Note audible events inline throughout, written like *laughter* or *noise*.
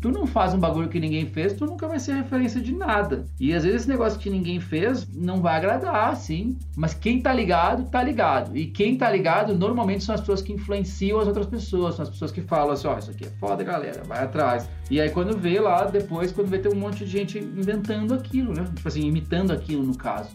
tu não faz um bagulho que ninguém fez, tu nunca vai ser referência de nada. E às vezes esse negócio que ninguém fez não vai agradar, sim. Mas quem tá ligado, tá ligado. E quem tá ligado, normalmente são as pessoas que influenciam as outras pessoas, são as pessoas que falam assim, ó, oh, isso aqui é foda, galera, vai atrás. E aí quando vê lá, depois, quando vê, tem um monte de gente inventando aquilo, né? Tipo assim, imitando aquilo no caso.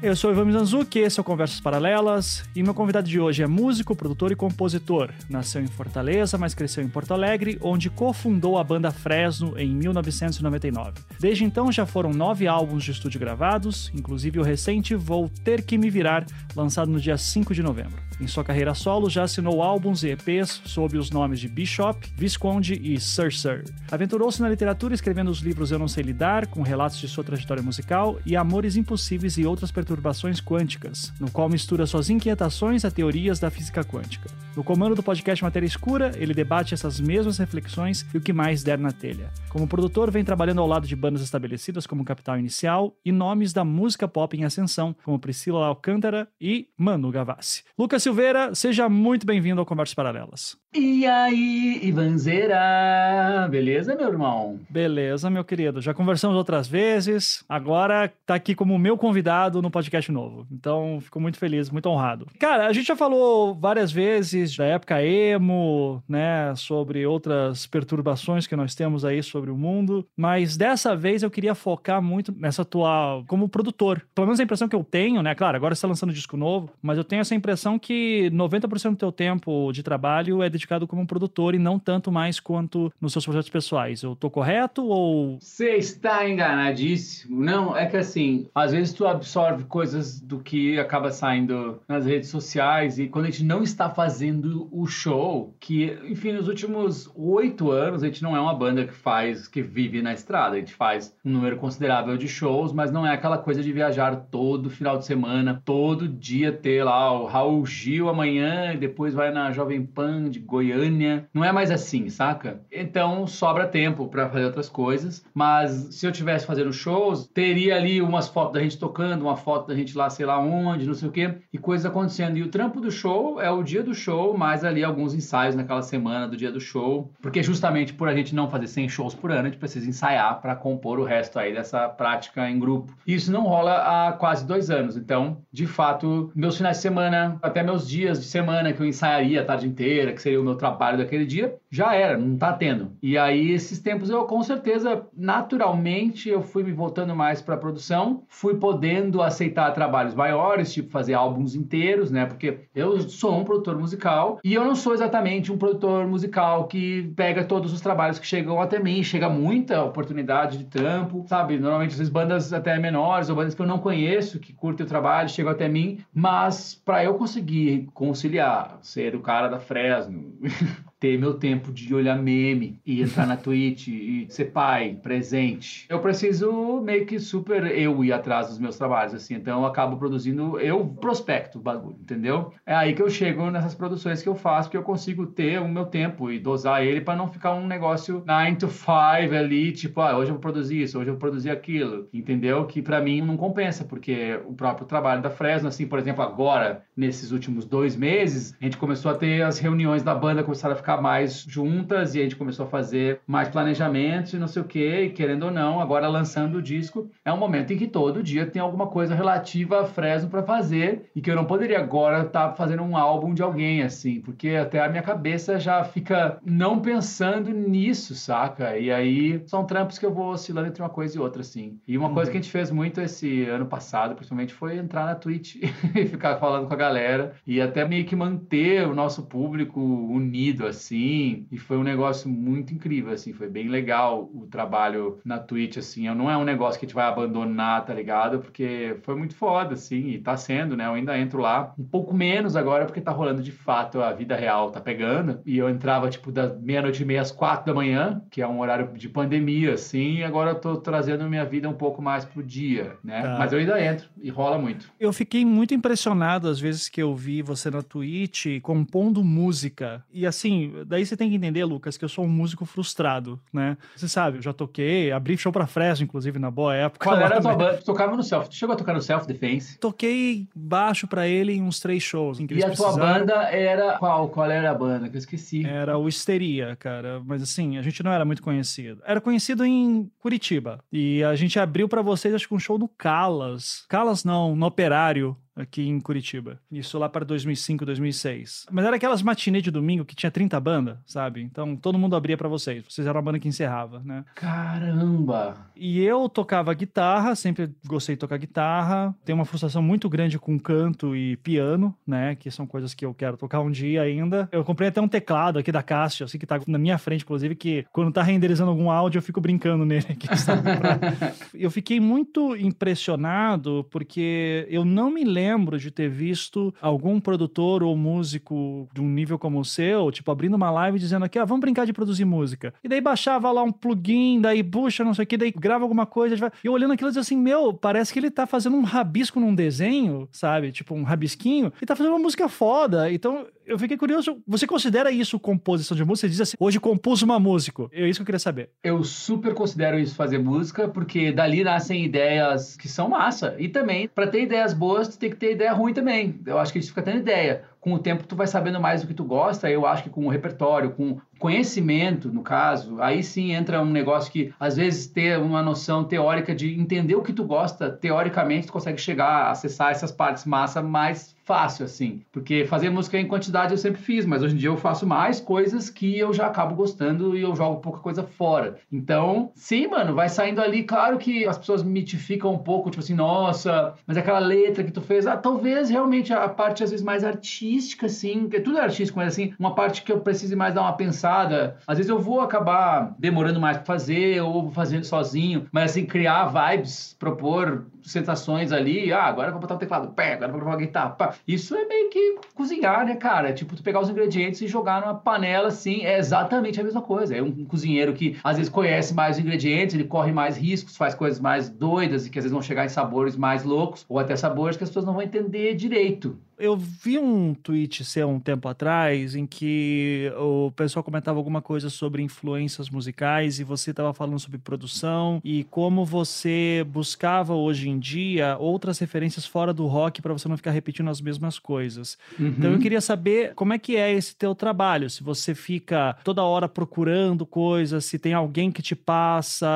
Eu sou Ivan Mizanzuki, esse é o Conversas Paralelas, e meu convidado de hoje é músico, produtor e compositor. Nasceu em Fortaleza, mas cresceu em Porto Alegre, onde cofundou a banda Fresno em 1999. Desde então já foram nove álbuns de estúdio gravados, inclusive o recente Vou Ter Que Me Virar, lançado no dia 5 de novembro. Em sua carreira solo, já assinou álbuns e EPs sob os nomes de Bishop, Visconde e Sir Sir. Aventurou-se na literatura escrevendo os livros Eu Não Sei Lidar, com relatos de sua trajetória musical, e Amores Impossíveis e Outras Perturbações Quânticas, no qual mistura suas inquietações a teorias da física quântica. No comando do podcast Matéria Escura, ele debate essas mesmas reflexões e o que mais der na telha. Como produtor, vem trabalhando ao lado de bandas estabelecidas como Capital Inicial e nomes da música pop em ascensão, como Priscila Alcântara e Manu Gavassi. Lucas Silveira, seja muito bem-vindo ao Conversas Paralelas. E aí, Ivanzeira? Beleza, meu irmão? Beleza, meu querido. Já conversamos outras vezes, agora tá aqui como meu convidado no podcast novo. Então, fico muito feliz, muito honrado. Cara, a gente já falou várias vezes da época emo, né, sobre outras perturbações que nós temos aí sobre o mundo, mas dessa vez eu queria focar muito nessa tua como produtor. Pelo menos a impressão que eu tenho, né, claro, agora você tá lançando um disco novo, mas eu tenho essa impressão que 90% do teu tempo de trabalho é dedicado como produtor e não tanto mais quanto nos seus projetos pessoais. Eu tô correto ou. Você está enganadíssimo. Não, é que assim, às vezes tu absorve coisas do que acaba saindo nas redes sociais e quando a gente não está fazendo o show, que, enfim, nos últimos oito anos a gente não é uma banda que faz, que vive na estrada. A gente faz um número considerável de shows, mas não é aquela coisa de viajar todo final de semana, todo dia ter lá o Raul Gil amanhã e depois vai na Jovem Pan de Goiânia. Não é mais assim, saca? Então sobra tempo para fazer outras coisas. Mas se eu tivesse fazendo shows, teria ali umas fotos da gente tocando, uma foto da gente lá, sei lá onde, não sei o quê, e coisas acontecendo. E o trampo do show é o dia do show, mais ali alguns ensaios naquela semana do dia do show. Porque justamente por a gente não fazer 100 shows por ano, a gente precisa ensaiar para compor o resto aí dessa prática em grupo. E isso não rola há quase dois anos. Então, de fato, meus finais de semana, até meus dias de semana que eu ensaiaria a tarde inteira, que seria o meu trabalho daquele dia, já era, não tá tendo. E aí, esses tempos eu, com certeza, naturalmente, eu fui me voltando mais para produção, fui podendo aceitar trabalhos maiores, tipo fazer álbuns inteiros, né? Porque eu sou um produtor musical e eu não sou exatamente um produtor musical que pega todos os trabalhos que chegam até mim, chega muita oportunidade de trampo, sabe? Normalmente, essas bandas até menores ou bandas que eu não conheço, que curtem o trabalho, chegam até mim, mas para eu conseguir conciliar, ser o cara da Fresno, *laughs* ter meu tempo de olhar meme e entrar na *laughs* Twitch e ser pai, presente. Eu preciso meio que super eu ir atrás dos meus trabalhos, assim. Então eu acabo produzindo, eu prospecto o bagulho, entendeu? É aí que eu chego nessas produções que eu faço, que eu consigo ter o meu tempo e dosar ele para não ficar um negócio 9 to 5 ali, tipo, ah, hoje eu vou produzir isso, hoje eu vou produzir aquilo, entendeu? Que para mim não compensa, porque o próprio trabalho da Fresno, assim, por exemplo, agora, nesses últimos dois meses, a gente começou a ter as reuniões da banda, começaram a ficar ficar mais juntas e a gente começou a fazer mais planejamentos e não sei o que, e querendo ou não, agora lançando o disco, é um momento em que todo dia tem alguma coisa relativa a Fresno para fazer e que eu não poderia agora estar tá fazendo um álbum de alguém assim, porque até a minha cabeça já fica não pensando nisso, saca? E aí são trampos que eu vou oscilando entre uma coisa e outra assim. E uma uhum. coisa que a gente fez muito esse ano passado, principalmente, foi entrar na Twitch *laughs* e ficar falando com a galera e até meio que manter o nosso público unido assim assim, e foi um negócio muito incrível, assim, foi bem legal o trabalho na Twitch, assim, não é um negócio que a gente vai abandonar, tá ligado? Porque foi muito foda, assim, e tá sendo, né? Eu ainda entro lá, um pouco menos agora, porque tá rolando de fato, a vida real tá pegando, e eu entrava, tipo, da meia-noite e meia às quatro da manhã, que é um horário de pandemia, assim, e agora eu tô trazendo minha vida um pouco mais pro dia, né? Tá. Mas eu ainda entro, e rola muito. Eu fiquei muito impressionado às vezes que eu vi você na Twitch compondo música, e assim, assim, daí você tem que entender, Lucas, que eu sou um músico frustrado, né? Você sabe, eu já toquei, abri show pra Fresno, inclusive, na boa época. Qual era a tua banda? Tu tocava no Self. Tu chegou a tocar no Self Defense? Toquei baixo pra ele em uns três shows. em que E a tua precisaram. banda era qual? Qual era a banda? Que eu esqueci. Era o Histeria, cara. Mas assim, a gente não era muito conhecido. Era conhecido em Curitiba. E a gente abriu pra vocês, acho que um show no Calas. Calas não, no Operário. Aqui em Curitiba. Isso lá para 2005, 2006. Mas era aquelas matinê de domingo que tinha 30 bandas, sabe? Então todo mundo abria pra vocês. Vocês eram a banda que encerrava, né? Caramba! E eu tocava guitarra, sempre gostei de tocar guitarra. Tenho uma frustração muito grande com canto e piano, né? Que são coisas que eu quero tocar um dia ainda. Eu comprei até um teclado aqui da Casio, assim, que tá na minha frente, inclusive, que quando tá renderizando algum áudio eu fico brincando nele aqui, sabe? *laughs* Eu fiquei muito impressionado porque eu não me lembro de ter visto algum produtor ou músico de um nível como o seu, tipo, abrindo uma live dizendo aqui, ah, vamos brincar de produzir música. E daí baixava lá um plugin, daí puxa, não sei o que, daí grava alguma coisa. E eu olhando aquilo, eu dizia assim, meu, parece que ele tá fazendo um rabisco num desenho, sabe? Tipo, um rabisquinho, e tá fazendo uma música foda. Então, eu fiquei curioso, você considera isso composição de música? Você diz assim, hoje compus uma música. É isso que eu queria saber. Eu super considero isso fazer música, porque dali nascem ideias que são massa. E também, pra ter ideias boas, tu tem que ter ideia ruim também. Eu acho que a gente fica tendo ideia. Com o tempo, tu vai sabendo mais do que tu gosta. Eu acho que com o repertório, com conhecimento, no caso, aí sim entra um negócio que, às vezes, ter uma noção teórica de entender o que tu gosta, teoricamente, tu consegue chegar a acessar essas partes massa mais fácil, assim. Porque fazer música em quantidade eu sempre fiz, mas hoje em dia eu faço mais coisas que eu já acabo gostando e eu jogo pouca coisa fora. Então, sim, mano, vai saindo ali. Claro que as pessoas mitificam um pouco, tipo assim, nossa, mas aquela letra que tu fez, ah, talvez realmente a parte às vezes mais artística, assim, que tudo é artístico, mas assim, uma parte que eu precise mais dar uma pensada. Às vezes eu vou acabar demorando mais pra fazer, ou fazendo sozinho, mas assim, criar vibes, propor sensações ali, ah, agora eu vou botar o teclado, pé, agora eu vou gravar a guitarra, pá. Isso é meio que cozinhar, né, cara? Tipo, tu pegar os ingredientes e jogar numa panela, assim, é exatamente a mesma coisa. É um cozinheiro que às vezes conhece mais os ingredientes, ele corre mais riscos, faz coisas mais doidas e que às vezes vão chegar em sabores mais loucos, ou até sabores que as pessoas não vão entender direito. Eu vi um tweet seu um tempo atrás em que o pessoal comentava alguma coisa sobre influências musicais e você estava falando sobre produção e como você buscava hoje em dia outras referências fora do rock para você não ficar repetindo as mesmas coisas. Então eu queria saber como é que é esse teu trabalho, se você fica toda hora procurando coisas, se tem alguém que te passa,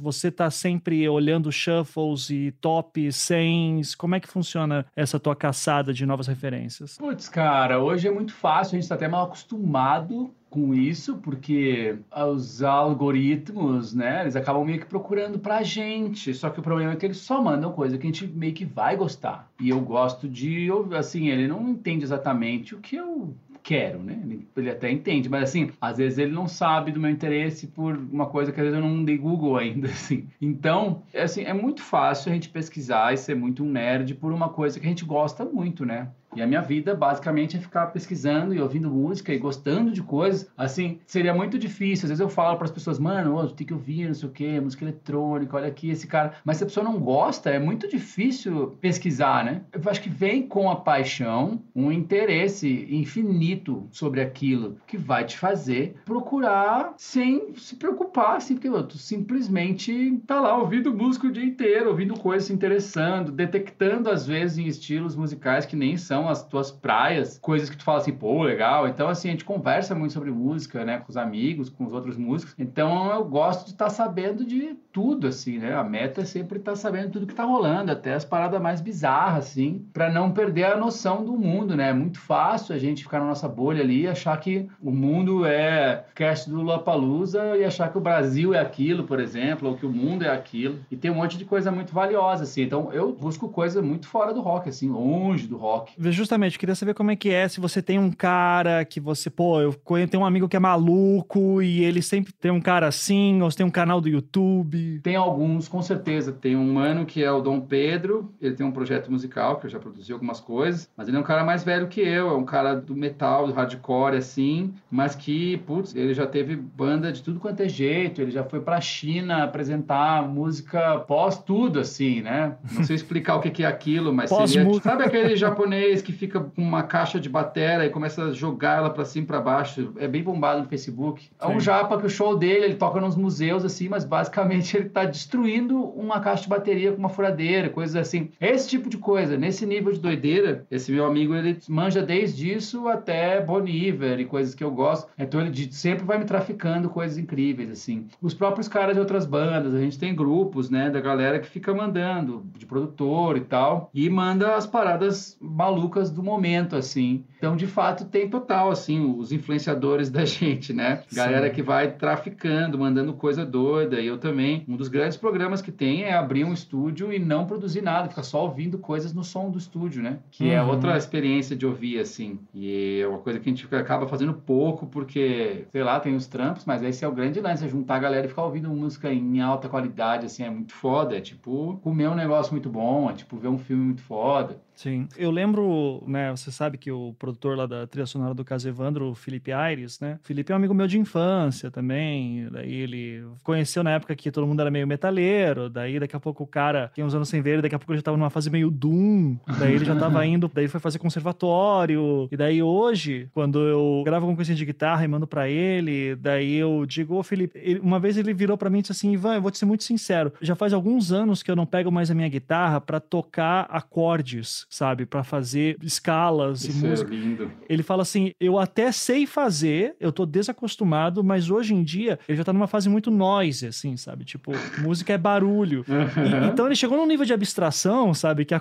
você tá sempre olhando shuffles e top 100, como é que funciona essa tua caçada de novas referências? Putz, cara, hoje é muito fácil, a gente tá até mal acostumado com isso, porque os algoritmos, né, eles acabam meio que procurando pra gente. Só que o problema é que eles só mandam coisa que a gente meio que vai gostar. E eu gosto de, assim, ele não entende exatamente o que eu quero, né? Ele, até entende, mas assim, às vezes ele não sabe do meu interesse por uma coisa que às vezes eu não dei Google ainda, *laughs* assim. Então, é assim, é muito fácil a gente pesquisar e ser muito um nerd por uma coisa que a gente gosta muito, né? E a minha vida, basicamente, é ficar pesquisando e ouvindo música e gostando de coisas. Assim, seria muito difícil. Às vezes eu falo para as pessoas, mano, tu tem que ouvir, não sei o quê, música eletrônica, olha aqui esse cara. Mas se a pessoa não gosta, é muito difícil pesquisar, né? Eu acho que vem com a paixão um interesse infinito sobre aquilo que vai te fazer procurar sem se preocupar, assim, porque tu simplesmente tá lá ouvindo música o dia inteiro, ouvindo coisas se interessando, detectando às vezes em estilos musicais que nem são as tuas praias, coisas que tu fala assim, pô, legal. Então, assim, a gente conversa muito sobre música, né, com os amigos, com os outros músicos. Então, eu gosto de estar sabendo de tudo, assim, né? A meta é sempre estar sabendo tudo que tá rolando, até as paradas mais bizarras, assim, para não perder a noção do mundo, né? É muito fácil a gente ficar na nossa bolha ali e achar que o mundo é cast do Lollapalooza e achar que o Brasil é aquilo, por exemplo, ou que o mundo é aquilo. E tem um monte de coisa muito valiosa, assim. Então, eu busco coisa muito fora do rock, assim, longe do rock. Justamente, queria saber como é que é, se você tem um cara que você, pô, eu tenho um amigo que é maluco e ele sempre tem um cara assim, ou você tem um canal do YouTube. Tem alguns, com certeza. Tem um mano que é o Dom Pedro, ele tem um projeto musical, que eu já produzi algumas coisas, mas ele é um cara mais velho que eu, é um cara do metal, do hardcore, assim, mas que, putz, ele já teve banda de tudo quanto é jeito, ele já foi pra China apresentar música pós tudo, assim, né? Não sei *laughs* explicar o que é aquilo, mas seria... Sabe aquele japonês que fica com uma caixa de batera e começa a jogar ela para cima e para baixo. É bem bombado no Facebook. É um japa que o show dele, ele toca nos museus assim, mas basicamente *laughs* ele tá destruindo uma caixa de bateria com uma furadeira, coisas assim. Esse tipo de coisa, nesse nível de doideira, esse meu amigo ele manja desde isso até Boniver e coisas que eu gosto. Então ele sempre vai me traficando coisas incríveis assim. Os próprios caras de outras bandas, a gente tem grupos, né, da galera que fica mandando de produtor e tal, e manda as paradas malucas do momento assim. Então, de fato, tem total assim os influenciadores *laughs* da gente, né? Galera Sim. que vai traficando, mandando coisa doida. E eu também, um dos grandes programas que tem é abrir um estúdio e não produzir nada, ficar só ouvindo coisas no som do estúdio, né? Que é uhum. é outra experiência de ouvir assim. E é uma coisa que a gente acaba fazendo pouco porque, sei lá, tem os trampos, mas esse é o grande lance, é juntar a galera e ficar ouvindo música em alta qualidade assim, é muito foda, é tipo comer um negócio muito bom, é tipo ver um filme muito foda. Sim. Eu lembro, né, você sabe que o produtor lá da trilha sonora do caso Evandro, o Felipe Aires, né? O Felipe é um amigo meu de infância também. Daí ele conheceu na época que todo mundo era meio metaleiro. Daí daqui a pouco o cara tinha uns anos sem ver, daqui a pouco ele já tava numa fase meio Doom. Daí ele já tava *laughs* indo, daí ele foi fazer conservatório. E daí hoje, quando eu gravo alguma coisa de guitarra e mando para ele, daí eu digo, ô Felipe, ele, uma vez ele virou para mim e disse assim: Ivan, eu vou te ser muito sincero, já faz alguns anos que eu não pego mais a minha guitarra para tocar acordes sabe? para fazer escalas Isso e música. É lindo. Ele fala assim: eu até sei fazer, eu tô desacostumado, mas hoje em dia ele já tá numa fase muito noise, assim, sabe? Tipo, música é barulho. *laughs* e, então ele chegou num nível de abstração, sabe? Que a...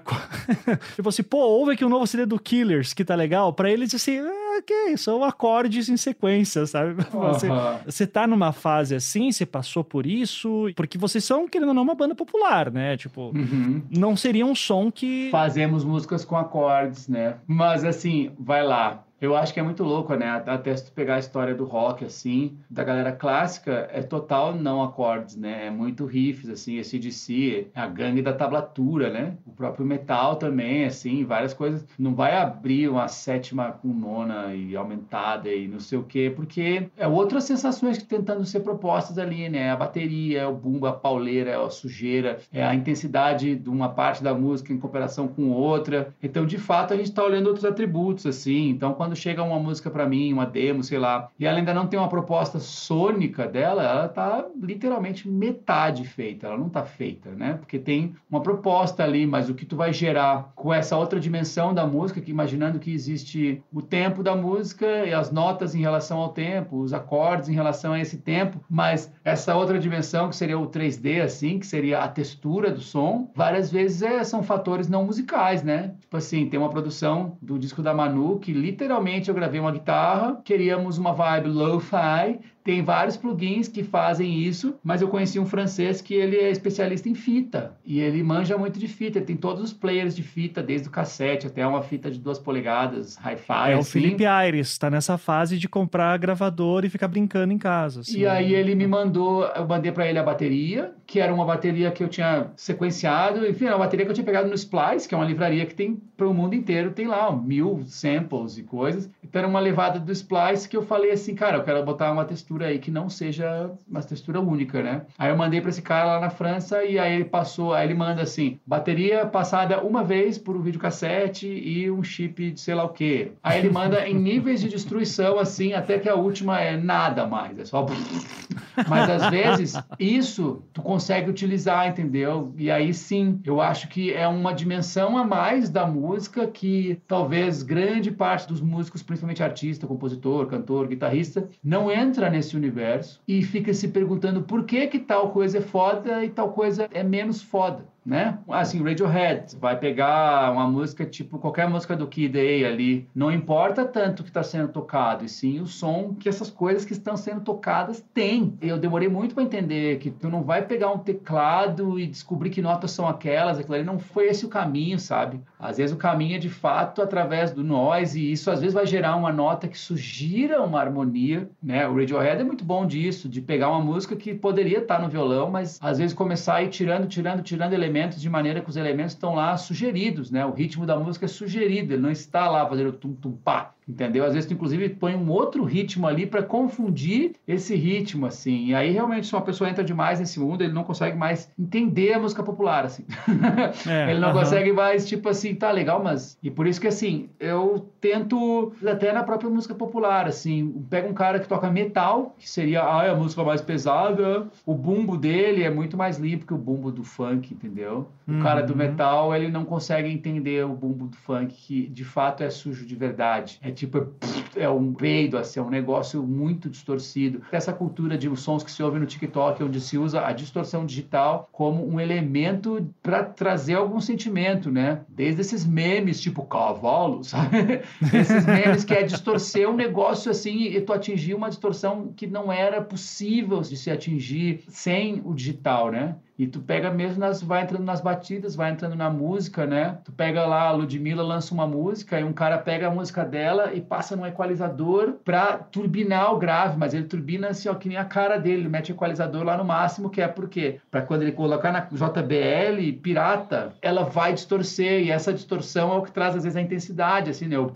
tipo *laughs* assim, pô, ouve aqui o um novo CD do Killers, que tá legal. Pra ele, diz assim, ah, ok, são acordes em sequência, sabe? *laughs* Você, você tá numa fase assim, você passou por isso, porque vocês são, querendo ou não, uma banda popular, né? Tipo, uhum. não seria um som que. Fazemos músicas com acordes, né? Mas assim, vai lá. Eu acho que é muito louco, né? Até se tu pegar a história do rock, assim, da galera clássica, é total não acordes, né? É muito riffs, assim, esse DC, a gangue da tablatura, né? O próprio metal também, assim, várias coisas. Não vai abrir uma sétima com nona e aumentada e não sei o quê, porque é outras sensações que tentando ser propostas ali, né? A bateria, é o bumbo, a pauleira, é a sujeira, é a intensidade de uma parte da música em cooperação com outra. Então, de fato, a gente está olhando outros atributos, assim. Então, quando quando chega uma música para mim, uma demo, sei lá, e ela ainda não tem uma proposta sônica dela, ela tá literalmente metade feita, ela não tá feita, né? Porque tem uma proposta ali, mas o que tu vai gerar com essa outra dimensão da música, que imaginando que existe o tempo da música e as notas em relação ao tempo, os acordes em relação a esse tempo, mas essa outra dimensão que seria o 3D assim, que seria a textura do som, várias vezes é, são fatores não musicais, né? Tipo assim, tem uma produção do disco da Manu que literalmente Literalmente eu gravei uma guitarra, queríamos uma vibe lo-fi, tem vários plugins que fazem isso, mas eu conheci um francês que ele é especialista em fita e ele manja muito de fita. Ele tem todos os players de fita, desde o cassete até uma fita de duas polegadas, hi-fi. É assim. o Felipe Aires, está nessa fase de comprar gravador e ficar brincando em casa. Assim. E aí ele me mandou, eu mandei para ele a bateria, que era uma bateria que eu tinha sequenciado, enfim, era uma bateria que eu tinha pegado no Splice, que é uma livraria que tem para o mundo inteiro, tem lá ó, mil samples e coisas. Então era uma levada do Splice que eu falei assim, cara, eu quero botar uma textura textura aí que não seja uma textura única, né? Aí eu mandei para esse cara lá na França e aí ele passou, aí ele manda assim, bateria passada uma vez por um videocassete e um chip de sei lá o quê. Aí ele manda em níveis de destruição assim, até que a última é nada mais, é só *laughs* Mas às vezes isso tu consegue utilizar, entendeu? E aí sim, eu acho que é uma dimensão a mais da música que talvez grande parte dos músicos, principalmente artista, compositor, cantor, guitarrista, não entra nesse nesse universo e fica se perguntando por que que tal coisa é foda e tal coisa é menos foda né? Assim, Radiohead vai pegar uma música tipo qualquer música do Kid A ali, não importa tanto o que está sendo tocado, e sim o som que essas coisas que estão sendo tocadas têm. Eu demorei muito para entender que tu não vai pegar um teclado e descobrir que notas são aquelas, aquilo ali não foi esse o caminho, sabe? Às vezes o caminho é de fato através do noise e isso às vezes vai gerar uma nota que sugira uma harmonia, né? O Radiohead é muito bom disso, de pegar uma música que poderia estar tá no violão, mas às vezes começar a ir tirando, tirando, tirando elementos elementos de maneira que os elementos estão lá sugeridos, né? O ritmo da música é sugerido, ele não está lá fazendo tum tum pá. Entendeu? Às vezes tu inclusive põe um outro ritmo ali para confundir esse ritmo, assim. E aí realmente se uma pessoa entra demais nesse mundo, ele não consegue mais entender a música popular, assim. *laughs* É, ele não uh -huh. consegue mais, tipo assim, tá legal, mas... E por isso que, assim, eu tento, até na própria música popular, assim, pega um cara que toca metal, que seria ah, a música mais pesada, o bumbo dele é muito mais limpo que o bumbo do funk, entendeu? O uhum. cara do metal, ele não consegue entender o bumbo do funk, que de fato é sujo de verdade. É tipo, é um peido, assim, é um negócio muito distorcido. Essa cultura de sons que se ouve no TikTok, onde se usa a distorção digital como um elemento para trazer algum sentimento, né? Desde esses memes, tipo cavalo, *laughs* sabe? esses memes que é distorcer um negócio assim e tu atingir uma distorção que não era possível de se atingir sem o digital, né? E tu pega mesmo, nas, vai entrando nas batidas, vai entrando na música, né? Tu pega lá, a Ludmilla lança uma música e um cara pega a música dela e passa num equalizador pra turbinar o grave, mas ele turbina assim, ó, que nem a cara dele, ele mete o equalizador lá no máximo, que é por quê? Pra quando ele colocar na JBL pirata, ela vai distorcer e essa distorção é o que traz às vezes a intensidade, assim, né? O,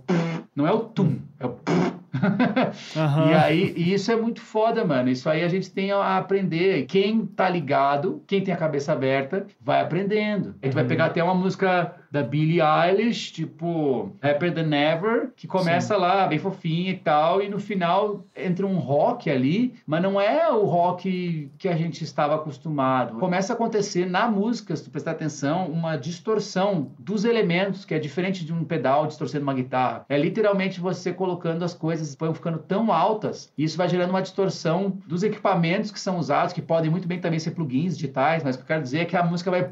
não é o tum, é o uhum. *laughs* E aí, e isso é muito foda, mano. Isso aí a gente tem a aprender. Quem tá ligado, quem tem a cabeça aberta, vai aprendendo. A gente uhum. vai pegar até uma música da Billie Eilish, tipo Happier Than Ever, que começa Sim. lá bem fofinha e tal, e no final entra um rock ali, mas não é o rock que a gente estava acostumado. Começa a acontecer na música, se tu prestar atenção, uma distorção dos elementos, que é diferente de um pedal distorcendo uma guitarra. É literalmente você colocando as coisas, vão ficando tão altas, e isso vai gerando uma distorção dos equipamentos que são usados, que podem muito bem também ser plugins digitais, mas o que eu quero dizer é que a música vai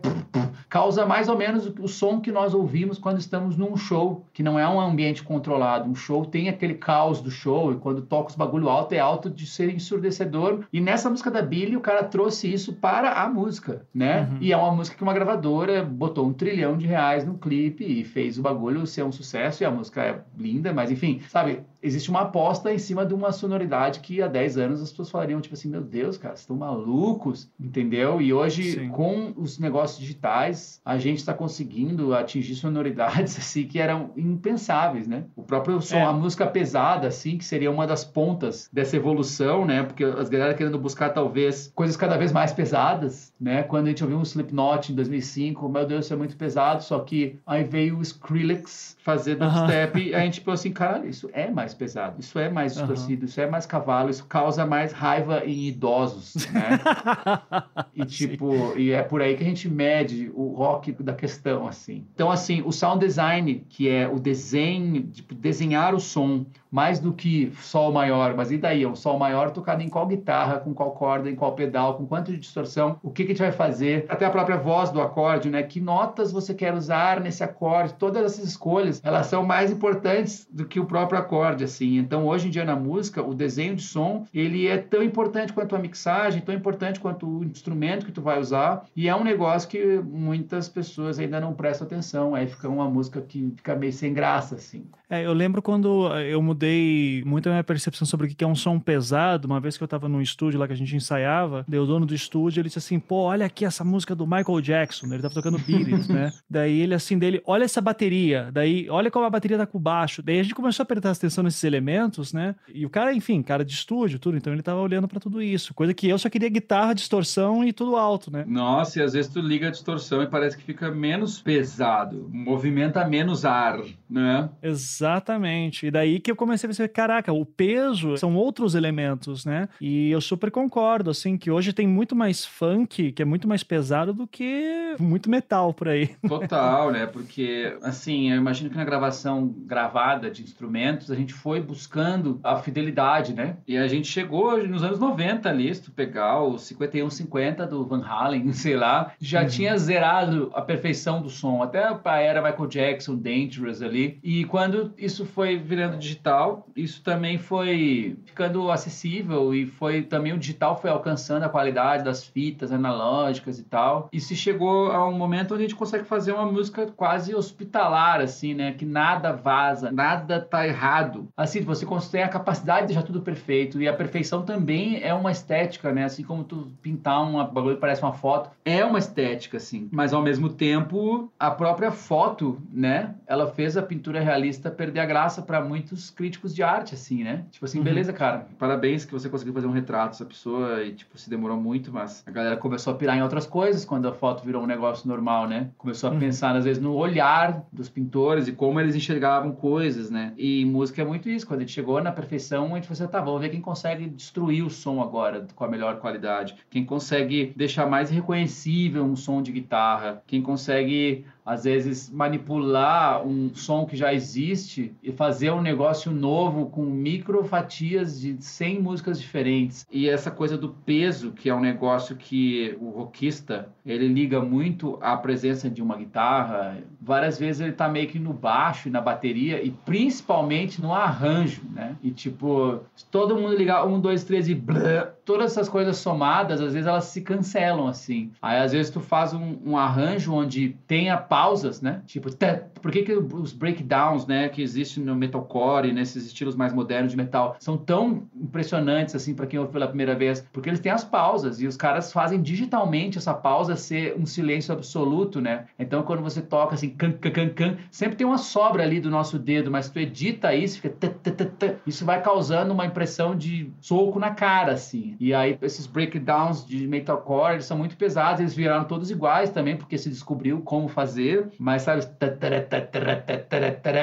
causa mais ou menos o som que nós ouvimos quando estamos num show, que não é um ambiente controlado. Um show tem aquele caos do show, e quando toca os bagulho alto, é alto de ser ensurdecedor. E nessa música da Billy, o cara trouxe isso para a música, né? Uhum. E é uma música que uma gravadora botou um trilhão de reais no clipe e fez o bagulho ser um sucesso, e a música é linda, mas enfim, sabe? Existe uma aposta em cima de uma sonoridade que há 10 anos as pessoas falariam, tipo assim, meu Deus, cara, estão malucos, entendeu? E hoje, Sim. com os negócios digitais, a gente está conseguindo atingir sonoridades, *laughs* assim, que eram impensáveis, né? O próprio som, é. a música pesada, assim, que seria uma das pontas dessa evolução, né? Porque as galera querendo buscar, talvez, coisas cada vez mais pesadas, né? Quando a gente ouviu um Slipknot em 2005, meu Deus, isso é muito pesado, só que aí veio o Skrillex fazer dubstep, uh -huh. e a gente pensou assim, caralho, isso é mais pesado, isso é mais distorcido, uhum. isso é mais cavalo, isso causa mais raiva em idosos, né? *laughs* e tipo, Sim. e é por aí que a gente mede o rock da questão, assim. Então, assim, o sound design, que é o desenho, tipo, desenhar o som, mais do que sol maior, mas e daí? É um sol maior tocado em qual guitarra, com qual corda, em qual pedal, com quanto de distorção, o que, que a gente vai fazer, até a própria voz do acorde, né? Que notas você quer usar nesse acorde? Todas essas escolhas, elas são mais importantes do que o próprio acorde, assim. Então, hoje em dia na música, o desenho de som, ele é tão importante quanto a mixagem, tão importante quanto o instrumento que tu vai usar, e é um negócio que muitas pessoas ainda não prestam atenção, aí fica uma música que fica meio sem graça, assim. É, eu lembro quando eu mudei muito a minha percepção sobre o que é um som pesado. Uma vez que eu tava num estúdio lá que a gente ensaiava, daí o dono do estúdio, ele disse assim, pô, olha aqui essa música do Michael Jackson. Ele tava tocando Beat It, né? *laughs* Daí ele assim, dele, olha essa bateria. Daí, olha como a bateria tá com baixo. Daí a gente começou a prestar atenção nesses elementos, né? E o cara, enfim, cara de estúdio, tudo. Então ele tava olhando para tudo isso. Coisa que eu só queria guitarra, distorção e tudo alto, né? Nossa, e às vezes tu liga a distorção e parece que fica menos pesado. Movimenta menos ar, né? Exatamente. E daí que eu comecei a pensar, caraca, o peso são outros elementos, né? E eu super concordo, assim, que hoje tem muito mais funk, que é muito mais pesado do que muito metal por aí. Total, né? Porque, assim, eu imagino que na gravação gravada de instrumentos, a gente foi buscando a fidelidade, né? E a gente chegou nos anos 90 ali, se tu pegar o 5150 do Van Halen, *laughs* sei lá, já uhum. tinha zerado a perfeição do som, até a era Michael Jackson, Dangerous ali. E quando isso foi virando digital, isso também foi ficando acessível e foi também o digital foi alcançando a qualidade das fitas analógicas e tal. E se chegou a um momento onde a gente consegue fazer uma música quase hospitalar, assim, né? Que nada vaza, nada tá errado. Assim, você tem a capacidade de deixar tudo perfeito e a perfeição também é uma estética, né? Assim como tu pintar um bagulho parece uma foto, é uma estética, assim. Mas ao mesmo tempo, a própria foto, né? Ela fez a pintura realista perder a graça para muitos críticos críticos de arte, assim, né? Tipo assim, uhum. beleza, cara, parabéns que você conseguiu fazer um retrato dessa pessoa e, tipo, se demorou muito, mas a galera começou a pirar em outras coisas quando a foto virou um negócio normal, né? Começou a uhum. pensar, às vezes, no olhar dos pintores e como eles enxergavam coisas, né? E música é muito isso. Quando a gente chegou na perfeição, a gente falou assim, tá, vamos ver quem consegue destruir o som agora com a melhor qualidade. Quem consegue deixar mais reconhecível um som de guitarra. Quem consegue às vezes manipular um som que já existe e fazer um negócio novo com micro fatias de 100 músicas diferentes. E essa coisa do peso, que é um negócio que o rockista, ele liga muito à presença de uma guitarra. Várias vezes ele tá meio que no baixo e na bateria e principalmente no arranjo, né? E tipo, todo mundo ligar um, dois, três e blá, todas essas coisas somadas, às vezes elas se cancelam assim. Aí às vezes tu faz um, um arranjo onde tem a pausas, né? Tipo, por que, que os breakdowns, né, que existem no metalcore, nesses estilos mais modernos de metal, são tão impressionantes assim para quem ouve pela primeira vez? Porque eles têm as pausas e os caras fazem digitalmente essa pausa ser um silêncio absoluto, né? Então quando você toca assim, can, can, can, can, sempre tem uma sobra ali do nosso dedo, mas tu edita isso, fica isso vai causando uma impressão de soco na cara, assim. E aí esses breakdowns de metalcore, eles são muito pesados, eles viraram todos iguais também, porque se descobriu como fazer mas sabe,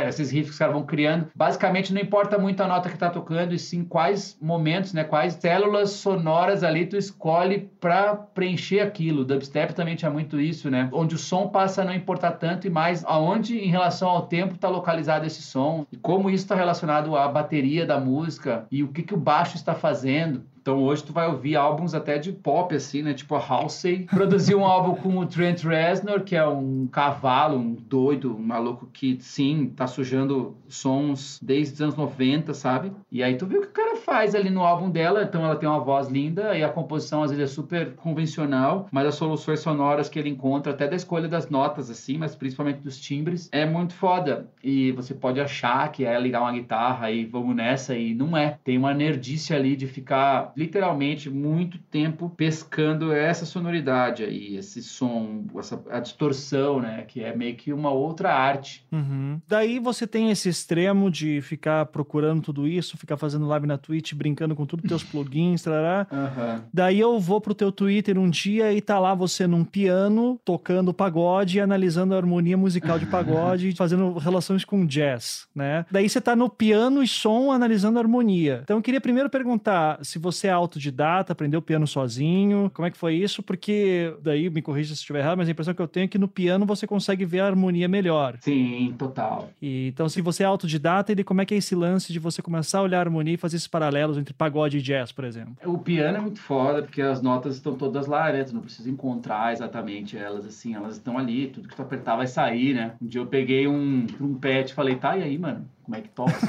esses riffs que os caras vão criando. Basicamente, não importa muito a nota que tá tocando, e sim quais momentos, né, quais células sonoras ali tu escolhe para preencher aquilo. O dubstep também tinha muito isso, né? Onde o som passa a não importar tanto e mais aonde, em relação ao tempo, tá localizado esse som e como isso está relacionado à bateria da música e o que, que o baixo está fazendo. Então hoje tu vai ouvir álbuns até de pop, assim, né? Tipo a Halsey produziu um álbum com o Trent Reznor, que é um cavalo, um doido, um maluco que, sim, tá sujando sons desde os anos 90, sabe? E aí tu viu o que o cara faz ali no álbum dela. Então ela tem uma voz linda e a composição às vezes é super convencional, mas as soluções sonoras que ele encontra, até da escolha das notas, assim, mas principalmente dos timbres, é muito foda. E você pode achar que é ligar uma guitarra e vamos nessa, e não é. Tem uma nerdice ali de ficar literalmente muito tempo pescando essa sonoridade aí, esse som, essa a distorção, né? Que é meio que uma outra arte. Uhum. Daí você tem esse extremo de ficar procurando tudo isso, ficar fazendo live na Twitch, brincando com tudo teus *laughs* plugins, trará. Uhum. Daí eu vou pro teu Twitter um dia e tá lá você num piano, tocando pagode, analisando a harmonia musical de pagode, *laughs* fazendo relações com jazz, né? Daí você tá no piano e som analisando a harmonia. Então eu queria primeiro perguntar se você você é autodidata, aprendeu piano sozinho? Como é que foi isso? Porque, daí me corrija se estiver errado, mas a impressão que eu tenho é que no piano você consegue ver a harmonia melhor. Sim, total. E, então, se você é autodidata, ele, como é que é esse lance de você começar a olhar a harmonia e fazer esses paralelos entre pagode e jazz, por exemplo? O piano é muito foda, porque as notas estão todas lá, né? Tu não precisa encontrar exatamente elas, assim, elas estão ali, tudo que tu apertar vai sair, né? Um dia eu peguei um trompete e falei, tá, e aí, mano? Como é que toca *laughs*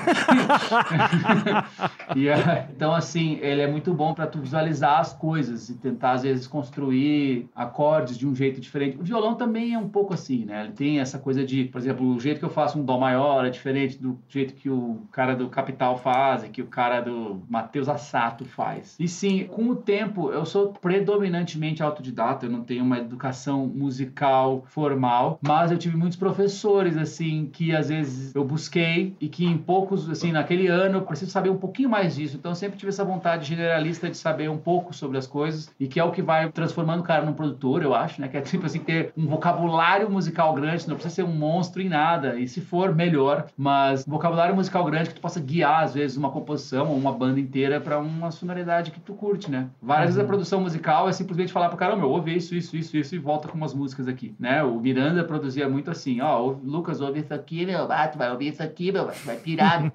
é, então, assim, ele é muito bom para tu visualizar as coisas e tentar, às vezes, construir acordes de um jeito diferente. O violão também é um pouco assim, né? Ele tem essa coisa de, por exemplo, o jeito que eu faço um dó maior é diferente do jeito que o cara do Capital faz e que o cara do Matheus Assato faz. E sim, com o tempo, eu sou predominantemente autodidata, eu não tenho uma educação musical formal, mas eu tive muitos professores, assim, que às vezes eu busquei e que em poucos, assim, naquele ano eu preciso saber um pouquinho mais disso. Então eu sempre tive essa vontade generalista de saber um pouco sobre as coisas e que é o que vai transformando o cara num produtor, eu acho, né? Que é tipo assim, ter um vocabulário musical grande, não precisa ser um monstro em nada. E se for, melhor. Mas um vocabulário musical grande que tu possa guiar, às vezes, uma composição ou uma banda inteira para uma sonoridade que tu curte, né? Várias uhum. vezes a produção musical é simplesmente falar pro cara, meu, ouve isso, isso, isso, isso e volta com umas músicas aqui, né? O Miranda produzia muito assim, ó, oh, Lucas, ouve isso aqui, meu, ah, tu vai ouvir isso aqui, meu, vai pirar.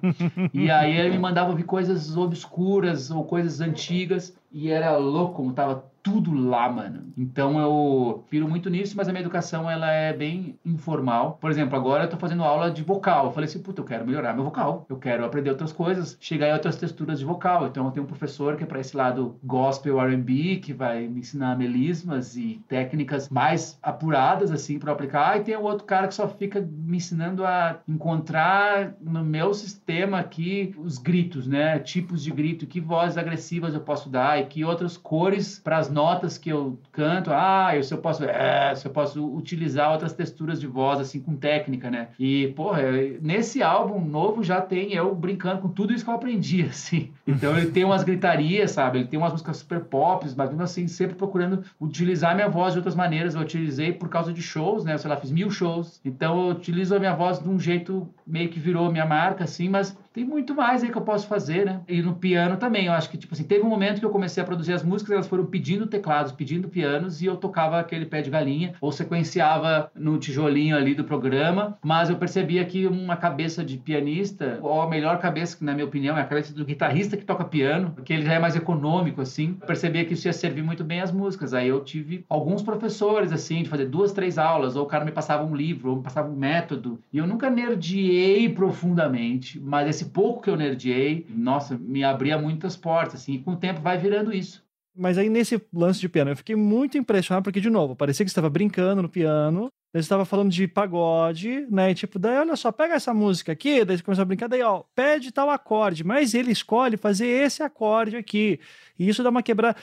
e aí ele me mandava ouvir coisas obscuras ou coisas antigas e era louco como tava tudo lá, mano. Então eu piro muito nisso, mas a minha educação ela é bem informal. Por exemplo, agora eu tô fazendo aula de vocal. Eu falei assim, puta, eu quero melhorar meu vocal. Eu quero aprender outras coisas, chegar em outras texturas de vocal. Então eu tenho um professor que é para esse lado gospel R&B, que vai me ensinar melismas e técnicas mais apuradas assim para aplicar. E tem o outro cara que só fica me ensinando a encontrar no meu sistema aqui os gritos, né? Tipos de grito, que vozes agressivas eu posso dar e que outras cores para as notas que eu canto, ah, eu, se eu posso, é, se eu posso utilizar outras texturas de voz, assim, com técnica, né? E, porra, nesse álbum novo já tem eu brincando com tudo isso que eu aprendi, *laughs* assim. Então ele tem umas gritarias, sabe? Ele tem umas músicas super pop, mas mesmo assim, sempre procurando utilizar minha voz de outras maneiras. Eu utilizei por causa de shows, né? Eu, sei lá, fiz mil shows. Então eu utilizo a minha voz de um jeito meio que virou minha marca, assim, mas tem muito mais aí que eu posso fazer, né? E no piano também, eu acho que, tipo assim, teve um momento que eu comecei a produzir as músicas, elas foram pedindo teclados, pedindo pianos, e eu tocava aquele pé de galinha, ou sequenciava no tijolinho ali do programa, mas eu percebia que uma cabeça de pianista, ou a melhor cabeça, que na minha opinião é a cabeça do guitarrista que toca piano, porque ele já é mais econômico, assim, eu percebia que isso ia servir muito bem as músicas. Aí eu tive alguns professores, assim, de fazer duas, três aulas, ou o cara me passava um livro, ou me passava um método, e eu nunca nerdiei profundamente, mas esse esse pouco que eu nerdiei, nossa, me abria muitas portas, assim, e com o tempo vai virando isso. Mas aí nesse lance de piano, eu fiquei muito impressionado, porque, de novo, parecia que você estava brincando no piano, você estava falando de pagode, né? E tipo, daí olha só, pega essa música aqui, daí você começou a brincar, daí ó, pede tal acorde, mas ele escolhe fazer esse acorde aqui. E isso dá uma quebrada.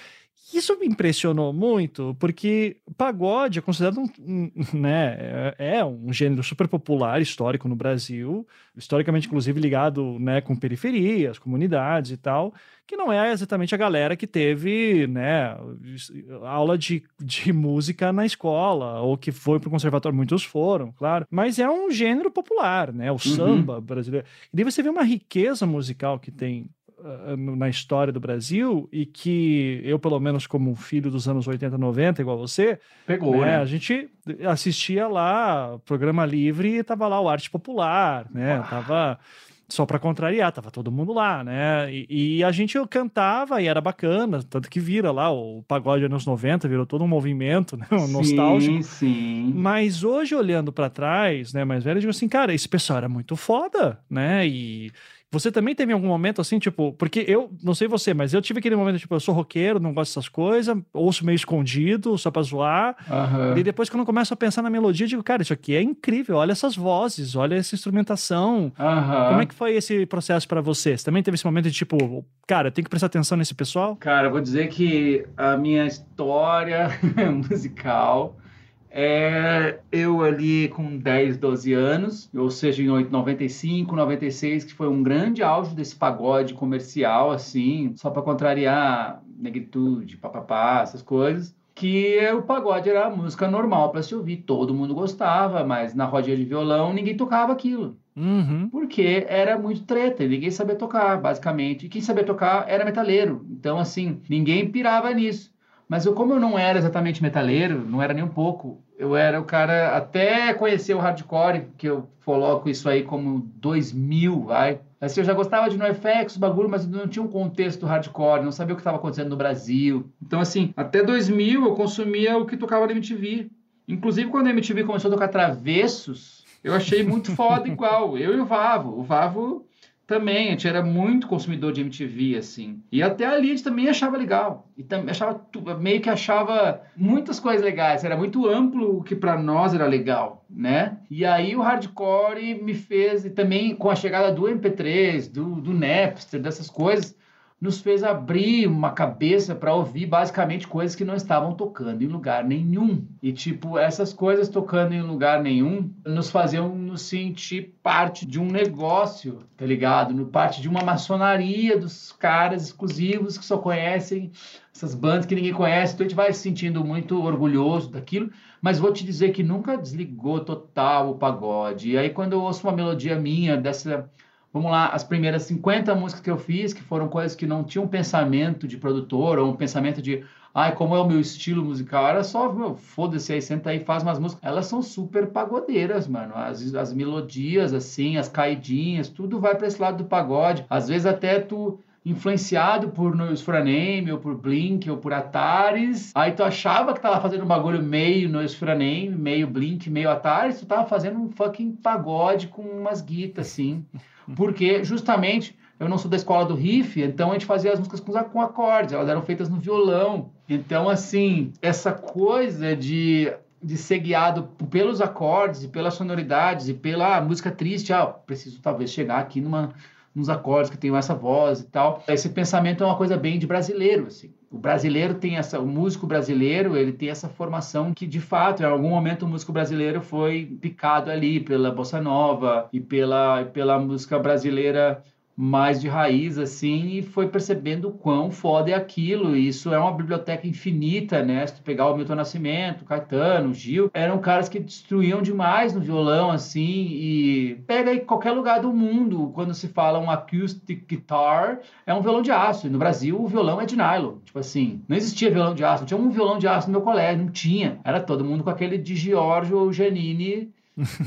Isso me impressionou muito, porque pagode é considerado um, *laughs* né, é, é um gênero super popular, histórico no Brasil, historicamente, inclusive, ligado né, com periferias, comunidades e tal, que não é exatamente a galera que teve né, aula de, de *laughs* música na escola, ou que foi para o conservatório, muitos foram, claro, mas é um gênero popular, né, o uhum. samba brasileiro. E daí você vê uma riqueza musical que tem na história do Brasil e que eu, pelo menos como filho dos anos 80, 90, igual você, pegou, né? né? A gente assistia lá programa livre e tava lá o arte popular, né? Tava só para contrariar, tava todo mundo lá, né? E, e, a gente cantava e era bacana, tanto que vira lá o pagode anos 90, virou todo um movimento, né? Um sim, nostálgico. Sim. Mas hoje olhando para trás, né, mais velho, eu digo assim, cara, esse pessoal era muito foda, né? E você também teve algum momento assim, tipo, porque eu, não sei você, mas eu tive aquele momento, tipo, eu sou roqueiro, não gosto dessas coisas, ouço meio escondido, só pra zoar. Uhum. E depois, quando eu começo a pensar na melodia, eu digo, cara, isso aqui é incrível, olha essas vozes, olha essa instrumentação. Uhum. Como é que foi esse processo para você? Você também teve esse momento de, tipo, cara, tem que prestar atenção nesse pessoal? Cara, eu vou dizer que a minha história *laughs* musical é, eu ali com 10, 12 anos, ou seja, em 95, 96, que foi um grande auge desse pagode comercial, assim, só para contrariar negritude, papapá, essas coisas. Que o pagode era a música normal para se ouvir, todo mundo gostava, mas na rodinha de violão ninguém tocava aquilo. Uhum. Porque era muito treta, ninguém sabia tocar, basicamente. E quem sabia tocar era metaleiro. Então, assim, ninguém pirava nisso. Mas eu, como eu não era exatamente metaleiro, não era nem um pouco, eu era o cara até conhecer o hardcore, que eu coloco isso aí como 2000, vai. Assim, eu já gostava de NoFX, bagulho, mas não tinha um contexto hardcore, não sabia o que estava acontecendo no Brasil. Então, assim, até 2000 eu consumia o que tocava na MTV. Inclusive, quando a MTV começou a tocar Travessos, eu achei muito foda igual. Eu e o Vavo. O Vavo também, a gente era muito consumidor de MTV, assim. E até a gente também achava legal. E também achava, meio que achava muitas coisas legais. Era muito amplo o que para nós era legal, né? E aí o hardcore me fez, e também com a chegada do MP3, do, do Napster, dessas coisas, nos fez abrir uma cabeça para ouvir basicamente coisas que não estavam tocando em lugar nenhum. E tipo, essas coisas tocando em lugar nenhum nos faziam nos sentir parte de um negócio, tá ligado? No parte de uma maçonaria dos caras exclusivos que só conhecem essas bandas que ninguém conhece. Então a gente vai se sentindo muito orgulhoso daquilo, mas vou te dizer que nunca desligou total o pagode. E aí quando eu ouço uma melodia minha dessa vamos lá, as primeiras 50 músicas que eu fiz, que foram coisas que não tinham um pensamento de produtor ou um pensamento de, ai, como é o meu estilo musical, era só, meu, foda-se aí, senta aí faz umas músicas. Elas são super pagodeiras, mano. As, as melodias, assim, as caidinhas, tudo vai para esse lado do pagode. Às vezes até tu influenciado por Noise for a Name, ou por Blink, ou por Ataris. Aí tu achava que tava fazendo um bagulho meio Noise for a Name, meio Blink, meio Ataris, tu tava fazendo um fucking pagode com umas guitas, assim. Porque, justamente, eu não sou da escola do riff, então a gente fazia as músicas com, acordes, elas eram feitas no violão. Então, assim, essa coisa de, de ser guiado pelos acordes e pelas sonoridades e pela música triste, ah, preciso talvez chegar aqui numa uns acordes que tem essa voz e tal. Esse pensamento é uma coisa bem de brasileiro, assim. O brasileiro tem essa, o músico brasileiro, ele tem essa formação que de fato, em algum momento o músico brasileiro foi picado ali pela bossa nova e pela pela música brasileira mais de raiz, assim, e foi percebendo o quão foda é aquilo. Isso é uma biblioteca infinita, né? Se tu pegar o Milton Nascimento, Caetano, Gil, eram caras que destruíam demais no violão, assim, e pega aí qualquer lugar do mundo, quando se fala um acoustic guitar, é um violão de aço. E no Brasil, o violão é de nylon. Tipo assim, não existia violão de aço, não tinha um violão de aço no meu colégio, não tinha. Era todo mundo com aquele de Giorgio Giannini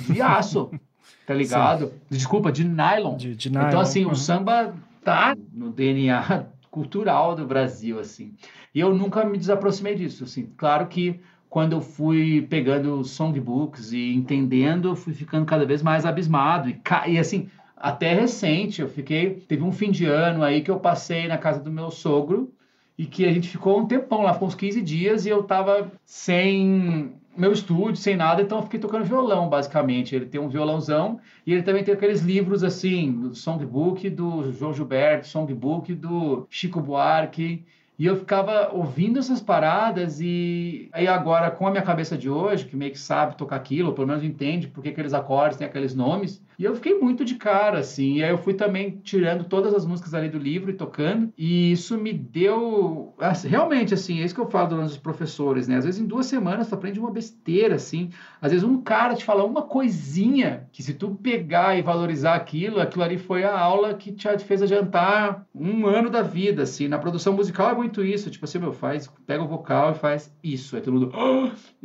de aço *laughs* tá ligado? Sim. Desculpa, de nylon. De, de nylon. Então, assim, uhum. o samba tá no DNA cultural do Brasil, assim. E eu nunca me desaproximei disso, assim. Claro que quando eu fui pegando songbooks e entendendo, eu fui ficando cada vez mais abismado. E, e assim, até recente, eu fiquei... Teve um fim de ano aí que eu passei na casa do meu sogro e que a gente ficou um tempão lá, ficou uns 15 dias e eu tava sem meu estúdio, sem nada, então eu fiquei tocando violão, basicamente. Ele tem um violãozão e ele também tem aqueles livros, assim, do songbook do João Gilberto, songbook do Chico Buarque. E eu ficava ouvindo essas paradas e aí agora com a minha cabeça de hoje, que meio que sabe tocar aquilo, ou pelo menos entende porque aqueles acordes têm aqueles nomes, e eu fiquei muito de cara, assim. E aí eu fui também tirando todas as músicas ali do livro e tocando. E isso me deu. Assim, realmente, assim, é isso que eu falo dos professores, né? Às vezes em duas semanas tu aprende uma besteira, assim. Às vezes um cara te fala uma coisinha que se tu pegar e valorizar aquilo, aquilo ali foi a aula que te fez adiantar um ano da vida, assim. Na produção musical é muito isso. Tipo assim, meu, faz, pega o vocal e faz isso. Mundo.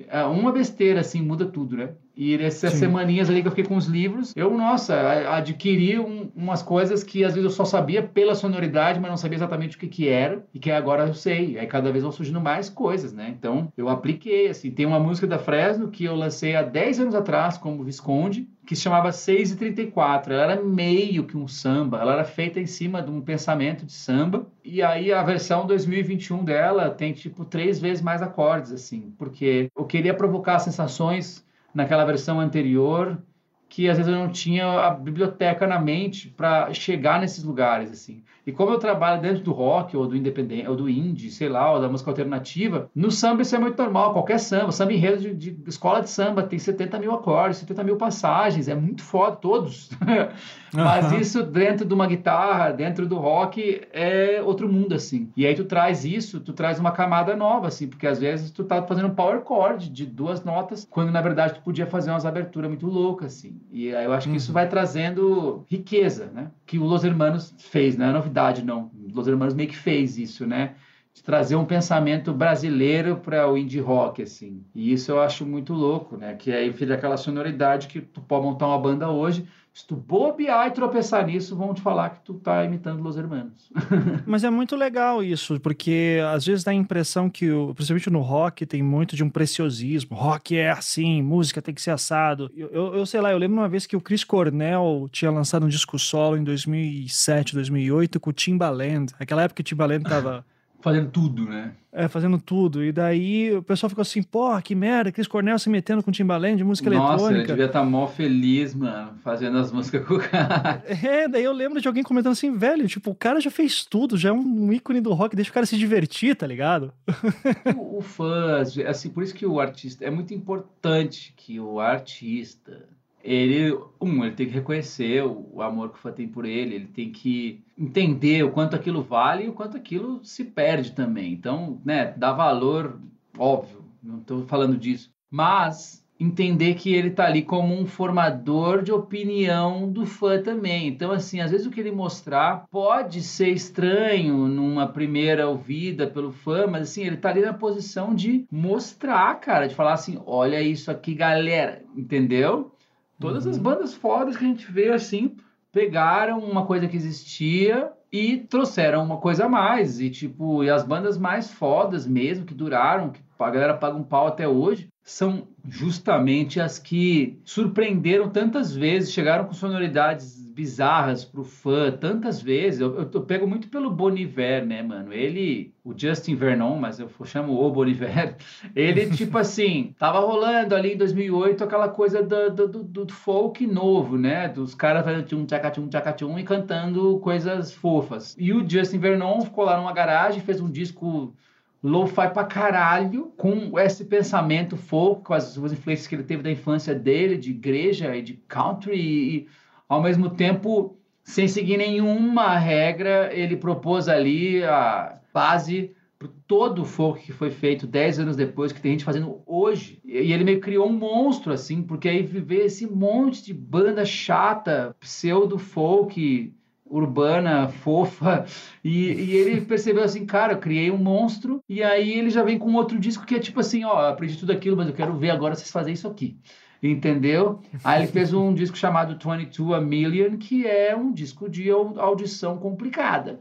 É uma besteira, assim, muda tudo, né? E essas Sim. semaninhas ali que eu fiquei com os livros, eu, nossa, adquiri um, umas coisas que às vezes eu só sabia pela sonoridade, mas não sabia exatamente o que que era, e que agora eu sei. Aí cada vez vão surgindo mais coisas, né? Então, eu apliquei, assim. Tem uma música da Fresno que eu lancei há 10 anos atrás como Visconde, que se chamava 6 e 34. Ela era meio que um samba, ela era feita em cima de um pensamento de samba. E aí a versão 2021 dela tem tipo três vezes mais acordes, assim, porque eu queria provocar sensações naquela versão anterior que às vezes eu não tinha a biblioteca na mente para chegar nesses lugares assim. E como eu trabalho dentro do rock ou do independente ou do indie, sei lá, ou da música alternativa, no samba isso é muito normal. Qualquer samba, samba enredo de, de escola de samba tem 70 mil acordes, 70 mil passagens, é muito foda todos. *laughs* Mas isso dentro de uma guitarra, dentro do rock é outro mundo assim. E aí tu traz isso, tu traz uma camada nova assim, porque às vezes tu tá fazendo um power chord de duas notas, quando na verdade tu podia fazer umas aberturas muito loucas assim. E aí eu acho que uhum. isso vai trazendo riqueza, né? Que o Los Hermanos fez, né? Novidade, não. Los Hermanos meio que fez isso, né? De trazer um pensamento brasileiro para o indie rock, assim. E isso eu acho muito louco, né? Que aí fica aquela sonoridade que tu pode montar uma banda hoje se tu bobear e tropeçar nisso, vão te falar que tu tá imitando Los Hermanos. *laughs* Mas é muito legal isso, porque às vezes dá a impressão que, principalmente no rock, tem muito de um preciosismo. Rock é assim, música tem que ser assado. Eu, eu, eu sei lá, eu lembro uma vez que o Chris Cornell tinha lançado um disco solo em 2007, 2008 com o Timbaland. Aquela época que o Timbaland tava fazendo tudo, né? É, fazendo tudo. E daí o pessoal ficou assim, porra, que merda, Chris Cornell se metendo com Timbaland de música Nossa, eletrônica. Nossa, ele devia estar tá mó feliz, mano, fazendo as músicas com o cara. *laughs* É, daí eu lembro de alguém comentando assim, velho, tipo, o cara já fez tudo, já é um ícone do rock, deixa o cara se divertir, tá ligado? *laughs* o, o fã, assim, por isso que o artista, é muito importante que o artista ele, um, ele tem que reconhecer o, amor que o fã tem por ele, ele tem que entender o quanto aquilo vale e o quanto aquilo se perde também. Então, né, dá valor, óbvio, não estou falando disso, mas entender que ele está ali como um formador de opinião do fã também. Então, assim, às vezes o que ele mostrar pode ser estranho numa primeira ouvida pelo fã, mas assim, ele está ali na posição de mostrar, cara, de falar assim, olha isso aqui, galera, entendeu? Todas uhum. as bandas fodas que a gente vê assim pegaram uma coisa que existia e trouxeram uma coisa a mais. E tipo, e as bandas mais fodas mesmo, que duraram, que a galera paga um pau até hoje, são justamente as que surpreenderam tantas vezes, chegaram com sonoridades bizarras pro fã tantas vezes. Eu, eu, eu, pego muito pelo Boniver, né, mano? Ele, o Justin Vernon, mas eu chamo o Boniver, *laughs* ele, tipo assim, tava rolando ali em 2008 aquela coisa do, do, do, folk novo, né? Dos caras fazendo tchum, tchaca, tchum, tchaca, tchum e cantando coisas fofas. E o Justin Vernon ficou lá numa garagem, fez um disco lo-fi pra caralho, com esse pensamento folk, com as, as influências que ele teve da infância dele, de igreja e de country, e, ao mesmo tempo, sem seguir nenhuma regra, ele propôs ali a base para todo o folk que foi feito 10 anos depois, que tem gente fazendo hoje. E ele meio criou um monstro, assim, porque aí viver esse monte de banda chata, pseudo-folk, urbana, fofa, e, e, ele *laughs* percebeu assim, cara, eu criei um monstro, e aí ele já vem com outro disco que é tipo assim, ó, aprendi tudo aquilo, mas eu quero ver agora vocês fazerem isso aqui entendeu? Aí ele fez *laughs* um disco chamado 22 A Million, que é um disco de audição complicada.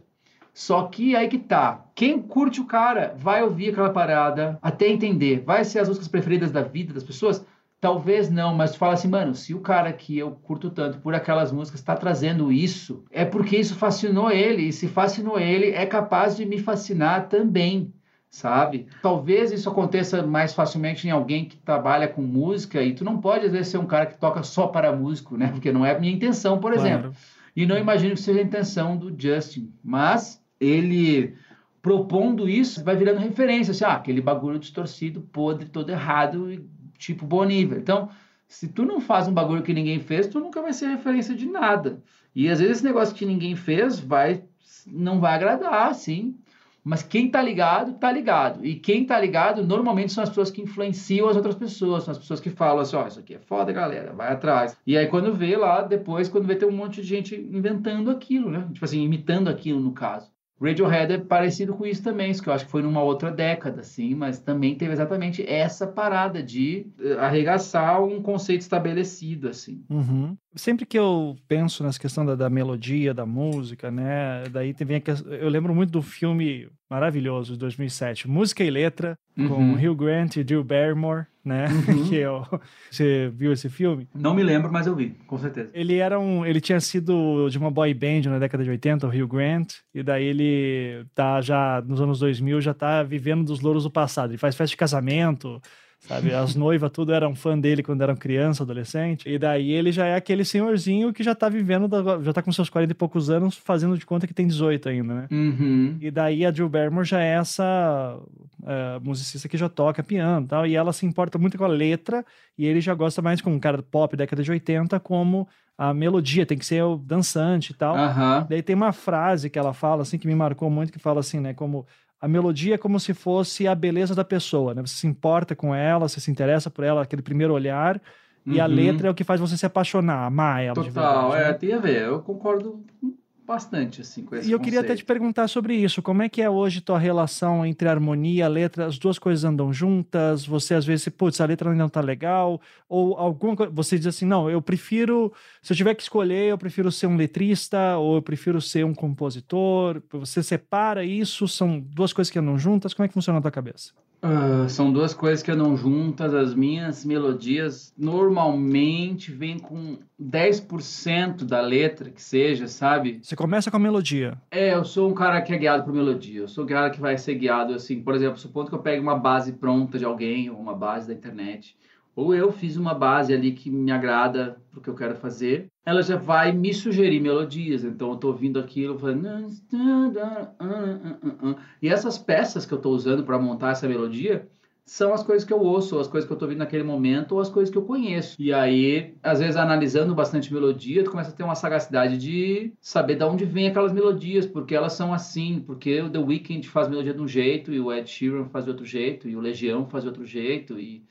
Só que aí que tá. Quem curte o cara vai ouvir aquela parada até entender. Vai ser as músicas preferidas da vida das pessoas? Talvez não, mas tu fala assim, mano, se o cara que eu curto tanto por aquelas músicas está trazendo isso, é porque isso fascinou ele. E se fascinou ele, é capaz de me fascinar também sabe? Talvez isso aconteça mais facilmente em alguém que trabalha com música e tu não pode às vezes ser um cara que toca só para músico, né? Porque não é a minha intenção, por claro. exemplo. E não imagino que seja a intenção do Justin, mas ele propondo isso vai virando referência, assim, ah, aquele bagulho distorcido, podre, todo errado, tipo bom nível. Então, se tu não faz um bagulho que ninguém fez, tu nunca vai ser referência de nada. E às vezes esse negócio que ninguém fez vai não vai agradar, sim, mas quem tá ligado, tá ligado. E quem tá ligado, normalmente são as pessoas que influenciam as outras pessoas, são as pessoas que falam assim, ó, oh, isso aqui é foda, galera, vai atrás. E aí quando vê lá, depois, quando vê tem um monte de gente inventando aquilo, né? Tipo assim, imitando aquilo no caso. Radiohead é parecido com isso também, isso que eu acho que foi numa outra década, assim, mas também teve exatamente essa parada de eh, arregaçar um conceito estabelecido, assim. Uhum. Sempre que eu penso nessa questão da, da, melodia, da música, né, daí vem a, eu lembro muito do filme maravilhoso de 2007, Música e Letra, uhum. com Hugh Grant e Drew Barrymore, né? Uhum. *laughs* que eu, você viu esse filme? Não me lembro, mas eu vi, com certeza. Ele era um, ele tinha sido de uma boy band na década de 80, o Hugh Grant, e daí ele tá já nos anos 2000 já tá vivendo dos louros do passado. Ele faz festa de casamento, sabe? As noivas tudo eram fã dele quando eram criança, adolescente. E daí ele já é aquele senhorzinho que já tá vivendo, já tá com seus 40 e poucos anos, fazendo de conta que tem 18 ainda, né? Uhum. E daí a Jill Barrymore já é essa uh, musicista que já toca piano e tal. E ela se importa muito com a letra e ele já gosta mais com um cara pop década de 80 como a melodia tem que ser o dançante e tal. Uhum. Daí tem uma frase que ela fala assim que me marcou muito que fala assim, né, como a melodia é como se fosse a beleza da pessoa, né? Você se importa com ela, você se interessa por ela, aquele primeiro olhar, uhum. e a uhum. letra é o que faz você se apaixonar, amar ela Total, verdade, é, né? tem a ver. Eu concordo bastante assim com esse E eu queria até te perguntar sobre isso. Como é que é hoje tua relação entre harmonia letra? As duas coisas andam juntas? Você às vezes, putz, a letra não tá legal? Ou alguma coisa, você diz assim, não, eu prefiro, se eu tiver que escolher, eu prefiro ser um letrista ou eu prefiro ser um compositor. Você separa isso? São duas coisas que andam juntas? Como é que funciona na tua cabeça? Uh, são duas coisas que andam juntas. As minhas melodias normalmente vêm com 10% da letra, que seja, sabe? Você começa com a melodia. É, eu sou um cara que é guiado por melodia. Eu sou um cara que vai ser guiado, assim, por exemplo, supondo que eu pegue uma base pronta de alguém, ou uma base da internet ou eu fiz uma base ali que me agrada o que eu quero fazer, ela já vai me sugerir melodias. Então eu estou ouvindo aquilo, falando... e essas peças que eu estou usando para montar essa melodia são as coisas que eu ouço, as coisas que eu estou ouvindo naquele momento, ou as coisas que eu conheço. E aí, às vezes, analisando bastante melodia, tu começa a ter uma sagacidade de saber de onde vem aquelas melodias, porque elas são assim, porque o The Weeknd faz melodia de um jeito, e o Ed Sheeran faz de outro jeito, e o Legião faz de outro jeito, e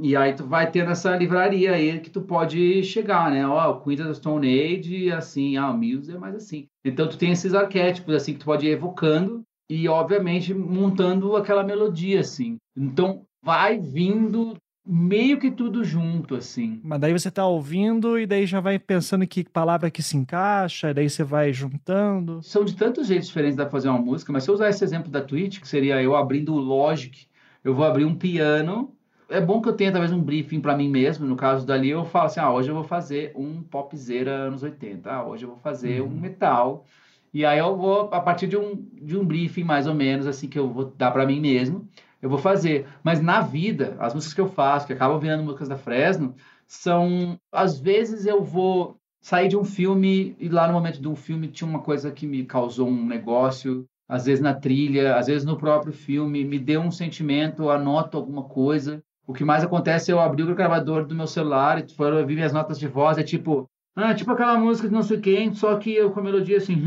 e aí tu vai ter nessa livraria aí que tu pode chegar, né? Ó, o Queen of Stone Age, assim, ah, o Muse é mais assim. Então tu tem esses arquétipos, assim, que tu pode ir evocando e, obviamente, montando aquela melodia, assim. Então vai vindo meio que tudo junto, assim. Mas daí você tá ouvindo e daí já vai pensando que palavra que se encaixa, daí você vai juntando. São de tantos jeitos diferentes de fazer uma música, mas se eu usar esse exemplo da Twitch, que seria eu abrindo o Logic, eu vou abrir um piano é bom que eu tenha talvez um briefing para mim mesmo. No caso dali, eu falo assim: ah, hoje eu vou fazer um popzera anos 80. Ah, hoje eu vou fazer uhum. um metal. E aí eu vou, a partir de um, de um briefing mais ou menos, assim, que eu vou dar para mim mesmo, eu vou fazer. Mas na vida, as músicas que eu faço, que acabam virando músicas da Fresno, são. Às vezes eu vou sair de um filme e lá no momento de um filme tinha uma coisa que me causou um negócio às vezes na trilha, às vezes no próprio filme, me deu um sentimento, anoto alguma coisa. O que mais acontece é eu abrir o gravador do meu celular e for ouvir minhas notas de voz, é tipo, ah, tipo aquela música de não sei quem, só que eu com a melodia assim.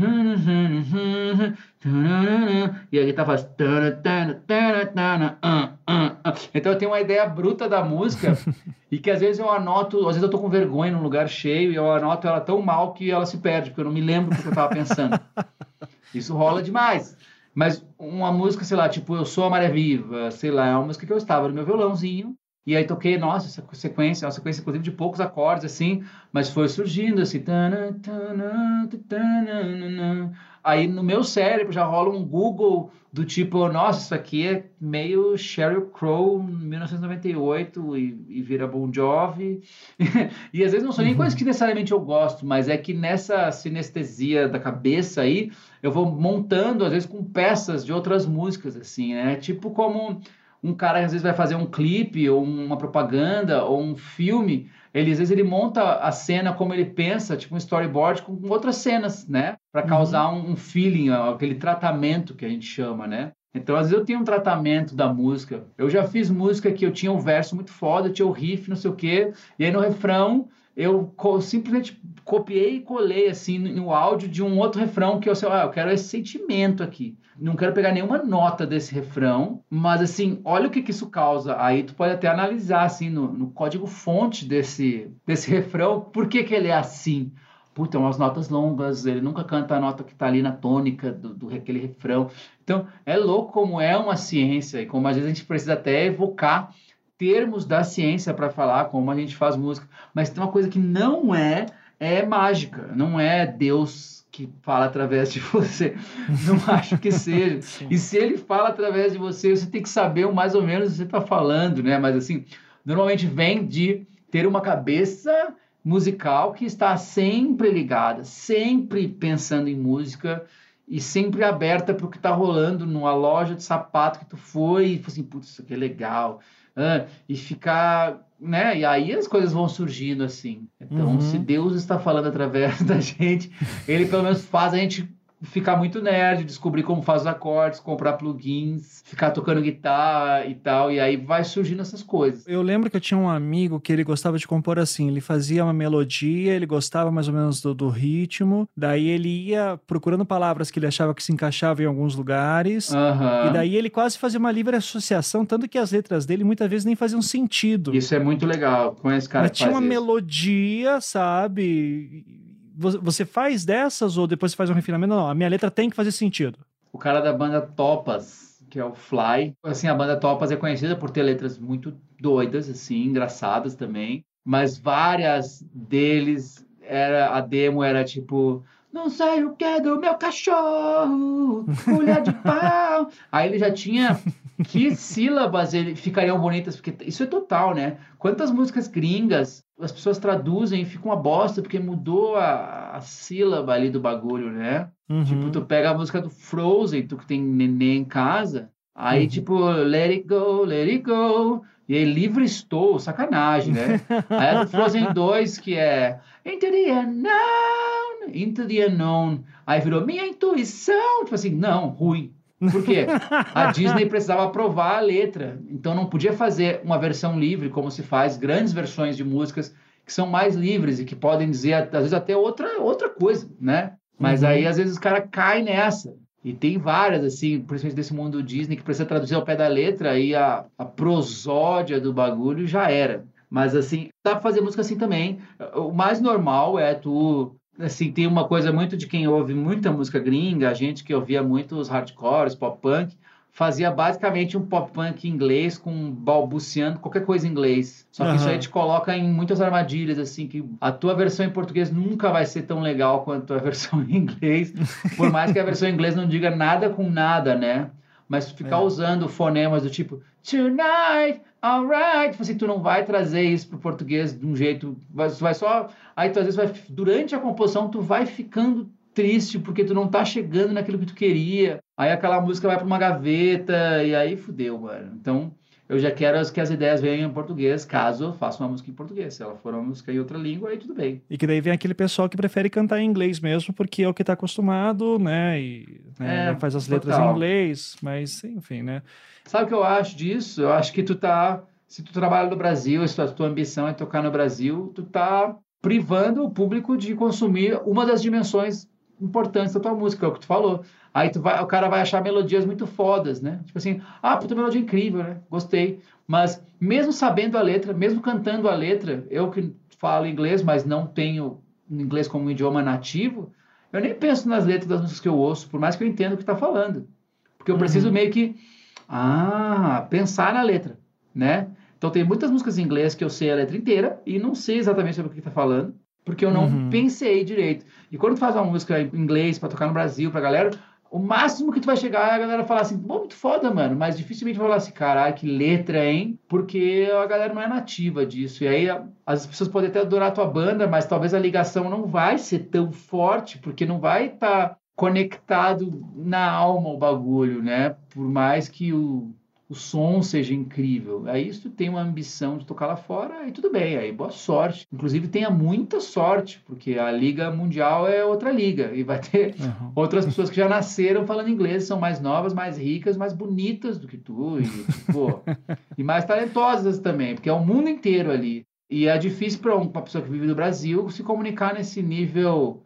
E a guitarra faz. Então eu tenho uma ideia bruta da música *laughs* e que às vezes eu anoto, às vezes eu tô com vergonha num lugar cheio e eu anoto ela tão mal que ela se perde, porque eu não me lembro do que eu tava pensando. *laughs* Isso rola demais. Mas uma música, sei lá, tipo Eu Sou a Maré Viva, sei lá, é uma música que eu estava no meu violãozinho, e aí toquei, nossa, essa sequência, é uma sequência inclusive de poucos acordes, assim, mas foi surgindo assim. Aí no meu cérebro já rola um Google do tipo, nossa, isso aqui é meio Sheryl Crow 1998 e, e vira Bon Jovi. *laughs* e às vezes não são nem uhum. coisas que necessariamente eu gosto, mas é que nessa sinestesia da cabeça aí, eu vou montando, às vezes, com peças de outras músicas, assim, né? Tipo como um cara às vezes vai fazer um clipe ou uma propaganda ou um filme, ele às vezes ele monta a cena como ele pensa, tipo um storyboard com outras cenas, né? Para uhum. causar uhum. um, feeling, aquele tratamento que a gente chama, né? Então, às vezes eu tenho um tratamento da música. Eu já fiz música que eu tinha um verso muito foda, tinha o riff, não sei o quê, e aí no refrão eu simplesmente copiei e colei assim no áudio de um outro refrão que eu sei, ah, eu quero esse sentimento aqui. Não quero pegar nenhuma nota desse refrão, mas assim, olha o que, que isso causa. Aí tu pode até analisar assim no, no código fonte desse, desse refrão, por que, que ele é assim. Puta, umas notas longas, ele nunca canta a nota que está ali na tônica do, do aquele refrão. Então, é louco como é uma ciência e como às vezes a gente precisa até evocar termos da ciência para falar como a gente faz música. Mas tem uma coisa que não é, é mágica, não é Deus que fala através de *laughs* você. Não acho que seja. *laughs* E se ele fala através de você, você tem que saber mais ou menos o que você está falando, né? Mas assim, normalmente vem de ter uma cabeça musical que está sempre ligada, sempre pensando em música e sempre aberta para o que está rolando numa loja de sapato que tu foi e assim, putz, isso aqui é legal ah, e ficar, né? E aí as coisas vão surgindo assim. Então, uhum. se Deus está falando através *laughs* da gente, ele pelo menos faz a gente ficar muito nerd, descobrir como faz os acordes, comprar plugins, ficar tocando guitarra e tal, e aí vai surgindo essas coisas. Eu lembro que eu tinha um amigo que ele gostava de compor assim, ele fazia uma melodia, ele gostava mais ou menos do, do ritmo, daí ele ia procurando palavras que ele achava que se encaixavam em alguns lugares, uhum. e daí ele quase fazia uma livre associação, tanto que as letras dele muitas vezes nem faziam sentido. Isso é muito legal, com esse cara Mas tinha uma isso. melodia, sabe? Você faz dessas ou depois você faz um refinamento? Não, a minha letra tem que fazer sentido. O cara da banda Topas, que é o Fly, assim, a banda Topas é conhecida por ter letras muito doidas, assim, engraçadas também, mas várias deles era a demo era tipo não sei o que é do meu cachorro, mulher de pau. *laughs* Aí ele já tinha que sílabas ele ficariam bonitas, porque isso é total, né? Quantas músicas gringas as pessoas traduzem e fica uma bosta, porque mudou a, a sílaba ali do bagulho, né? Uhum. Tipo, tu pega a música do Frozen, tu que tem neném em casa, aí uhum. tipo, let it go, let it go, e aí livre estou, sacanagem, né? *laughs* aí a do Frozen 2, que é Into the Unknown, Into the Unknown, aí virou minha intuição, tipo assim, não, ruim. Por quê? A Disney precisava aprovar a letra, então não podia fazer uma versão livre, como se faz grandes versões de músicas que são mais livres e que podem dizer, às vezes, até outra, outra coisa, né? Mas uhum. aí, às vezes, os caras caem nessa. E tem várias, assim, principalmente desse mundo Disney, que precisa traduzir ao pé da letra e a, a prosódia do bagulho já era. Mas, assim, dá pra fazer música assim também. O mais normal é tu assim, tem uma coisa muito de quem ouve muita música gringa, a gente que ouvia muito os hardcores, pop punk, fazia basicamente um pop punk inglês com balbuciando qualquer coisa em inglês. Só que uhum. isso aí te coloca em muitas armadilhas, assim, que a tua versão em português nunca vai ser tão legal quanto a *laughs* versão em inglês, por mais que a versão em inglês não diga nada com nada, né? Mas ficar é. usando fonemas do tipo tonight, alright, tipo assim, tu não vai trazer isso pro português de um jeito, vai, vai só, aí tu às vezes vai, durante a composição tu vai ficando triste porque tu não tá chegando naquilo que tu queria. Aí aquela música vai para uma gaveta e aí fudeu, mano. Então, eu já quero que as ideias venham em português, caso eu faça uma música em português. Se ela for uma música em outra língua, aí tudo bem. E que daí vem aquele pessoal que prefere cantar em inglês mesmo, porque é o que tá acostumado, né? E né, é, faz as letras total. em inglês, mas enfim, né? Sabe o que eu acho disso? Eu acho que tu tá. Se tu trabalha no Brasil, se a tua ambição é tocar no Brasil, tu tá privando o público de consumir uma das dimensões importantes da tua música, é o que tu falou. Aí tu vai, o cara vai achar melodias muito fodas, né? Tipo assim, ah, puta melodia incrível, né? Gostei. Mas mesmo sabendo a letra, mesmo cantando a letra, eu que falo inglês, mas não tenho inglês como um idioma nativo, eu nem penso nas letras das músicas que eu ouço, por mais que eu entenda o que tá falando. Porque eu preciso uhum. meio que, ah, pensar na letra, né? Então tem muitas músicas em inglês que eu sei a letra inteira e não sei exatamente sobre o que está falando porque eu não uhum. pensei direito. E quando tu faz uma música em inglês para tocar no Brasil, pra galera, o máximo que tu vai chegar é a galera falar assim, pô, muito foda, mano, mas dificilmente vai falar assim, caralho, que letra, hein? Porque a galera não é nativa disso. E aí as pessoas podem até adorar a tua banda, mas talvez a ligação não vai ser tão forte, porque não vai estar tá conectado na alma o bagulho, né? Por mais que o o som seja incrível. Aí se tu tem uma ambição de tocar lá fora, aí tudo bem, aí boa sorte. Inclusive tenha muita sorte, porque a liga mundial é outra liga e vai ter uhum. outras pessoas que já nasceram falando inglês, são mais novas, mais ricas, mais bonitas do que tu e, *laughs* e mais talentosas também, porque é o mundo inteiro ali. E é difícil para uma pessoa que vive no Brasil se comunicar nesse nível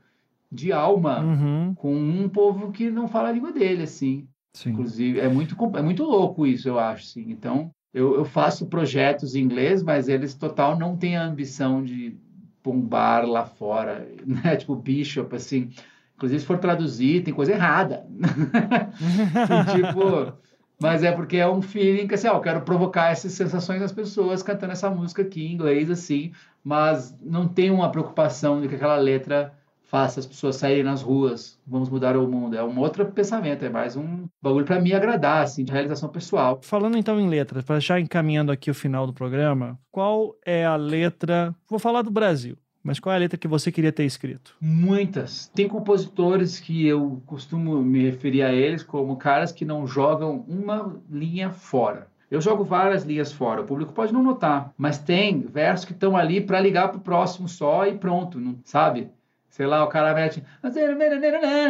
de alma uhum. com um povo que não fala a língua dele, assim. Sim. Inclusive, é muito, é muito louco isso, eu acho. Sim. Então, eu, eu faço projetos em inglês, mas eles total não têm a ambição de bombar lá fora, *laughs* né? Tipo Bishop, assim. Inclusive, se for traduzir, tem coisa errada. *laughs* tipo, mas é porque é um feeling que, assim, ó, eu quero provocar essas sensações nas pessoas cantando essa música aqui em inglês, assim, mas não tem uma preocupação de que aquela letra faça as pessoas saírem nas ruas, vamos mudar o mundo. É um outro pensamento, é mais um bagulho para me agradar, assim, de realização pessoal. Falando então em letras, para já encaminhando aqui o final do programa, qual é a letra? Vou falar do Brasil. Mas qual é a letra que você queria ter escrito? Muitas. Tem compositores que eu costumo me referir a eles como caras que não jogam uma linha fora. Eu jogo várias linhas fora, o público pode não notar, mas tem versos que estão ali para ligar para o próximo só e pronto, não, sabe? Sei lá, o cara mete.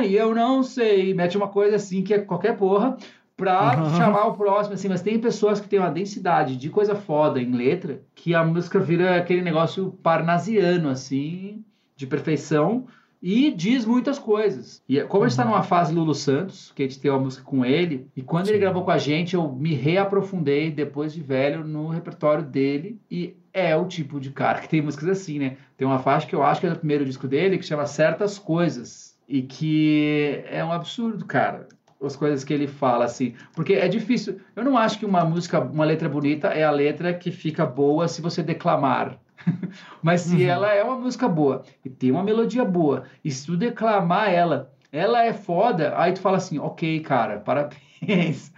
E eu não sei. Mete uma coisa assim que é qualquer porra pra uhum. chamar o próximo, assim, mas tem pessoas que têm uma densidade de coisa foda em letra que a música vira aquele negócio parnasiano, assim, de perfeição e diz muitas coisas. E como a gente está uhum. numa fase Lulu Santos, que a gente tem uma música com ele, e quando Sim. ele gravou com a gente, eu me reaprofundei depois de velho no repertório dele e é o tipo de cara que tem músicas assim, né? Tem uma faixa que eu acho que é do primeiro disco dele, que chama Certas Coisas. E que é um absurdo, cara. As coisas que ele fala, assim. Porque é difícil. Eu não acho que uma música, uma letra bonita é a letra que fica boa se você declamar. *laughs* Mas se uhum. ela é uma música boa e tem uma melodia boa, e se tu declamar ela, ela é foda, aí tu fala assim, ok, cara, *laughs* parabéns,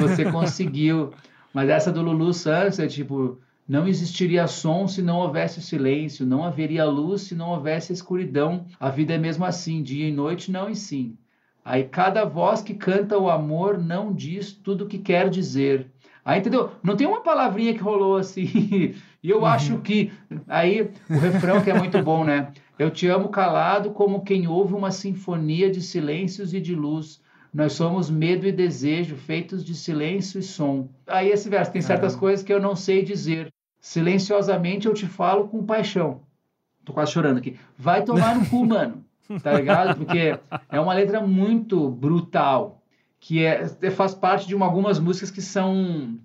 você *laughs* conseguiu. Mas essa do Lulu Santos é tipo, não existiria som se não houvesse silêncio, não haveria luz se não houvesse escuridão. A vida é mesmo assim, dia e noite não e sim. Aí cada voz que canta o amor não diz tudo o que quer dizer. Aí entendeu? Não tem uma palavrinha que rolou assim. E eu uhum. acho que aí o refrão que é muito bom, né? Eu te amo calado como quem ouve uma sinfonia de silêncios e de luz. Nós somos medo e desejo, feitos de silêncio e som. Aí esse verso tem certas coisas que eu não sei dizer. Silenciosamente eu te falo com paixão. Tô quase chorando aqui. Vai tomar no cu, *laughs* mano. Tá ligado? Porque é uma letra muito brutal. Que é, faz parte de uma, algumas músicas que são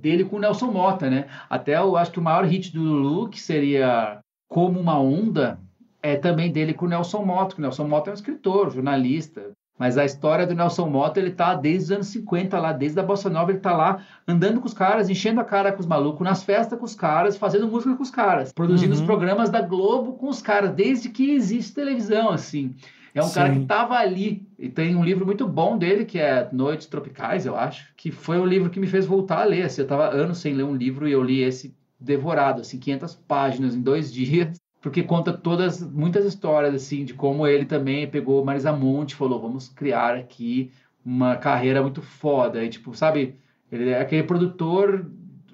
dele com o Nelson Mota, né? Até eu acho que o maior hit do Lulu, que seria Como uma Onda, é também dele com o Nelson Mota. O Nelson Mota é um escritor, jornalista, mas a história do Nelson Mota, ele tá desde os anos 50 lá, desde a Bossa Nova, ele tá lá andando com os caras, enchendo a cara com os malucos, nas festas com os caras, fazendo música com os caras, produzindo uhum. os programas da Globo com os caras, desde que existe televisão, assim. É um Sim. cara que estava ali. E tem um livro muito bom dele, que é Noites Tropicais, eu acho, que foi o livro que me fez voltar a ler. Assim, eu estava anos sem ler um livro e eu li esse devorado, assim, 500 páginas em dois *laughs* dias porque conta todas, muitas histórias, assim, de como ele também pegou Marisa Monte e falou, vamos criar aqui uma carreira muito foda. E, tipo, sabe, ele é aquele produtor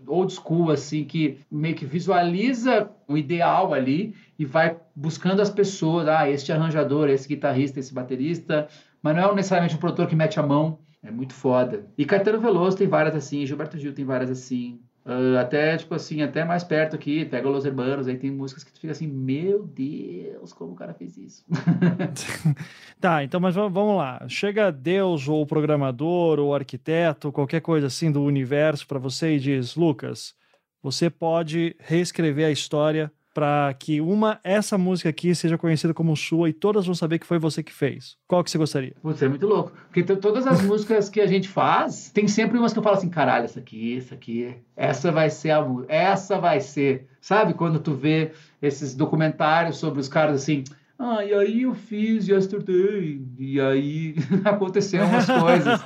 old school, assim, que meio que visualiza o ideal ali e vai buscando as pessoas, ah, este arranjador, esse guitarrista, esse baterista, mas não é necessariamente um produtor que mete a mão, é muito foda. E Caetano Veloso tem várias assim, Gilberto Gil tem várias assim, Uh, até, tipo assim, até mais perto aqui, pega Los Hermanos, aí tem músicas que tu fica assim, meu Deus, como o cara fez isso. *laughs* tá, então, mas vamos lá. Chega Deus, ou o programador, ou o arquiteto, qualquer coisa assim do universo para você e diz, Lucas, você pode reescrever a história para que uma essa música aqui seja conhecida como sua e todas vão saber que foi você que fez? Qual que você gostaria? Putz, é muito louco. Porque todas as músicas que a gente faz, tem sempre umas que eu falo assim, caralho, essa aqui, essa aqui, essa vai ser a música, essa vai ser. Sabe quando tu vê esses documentários sobre os caras assim, ah, e aí eu fiz yesterday, e aí *laughs* aconteceram umas coisas.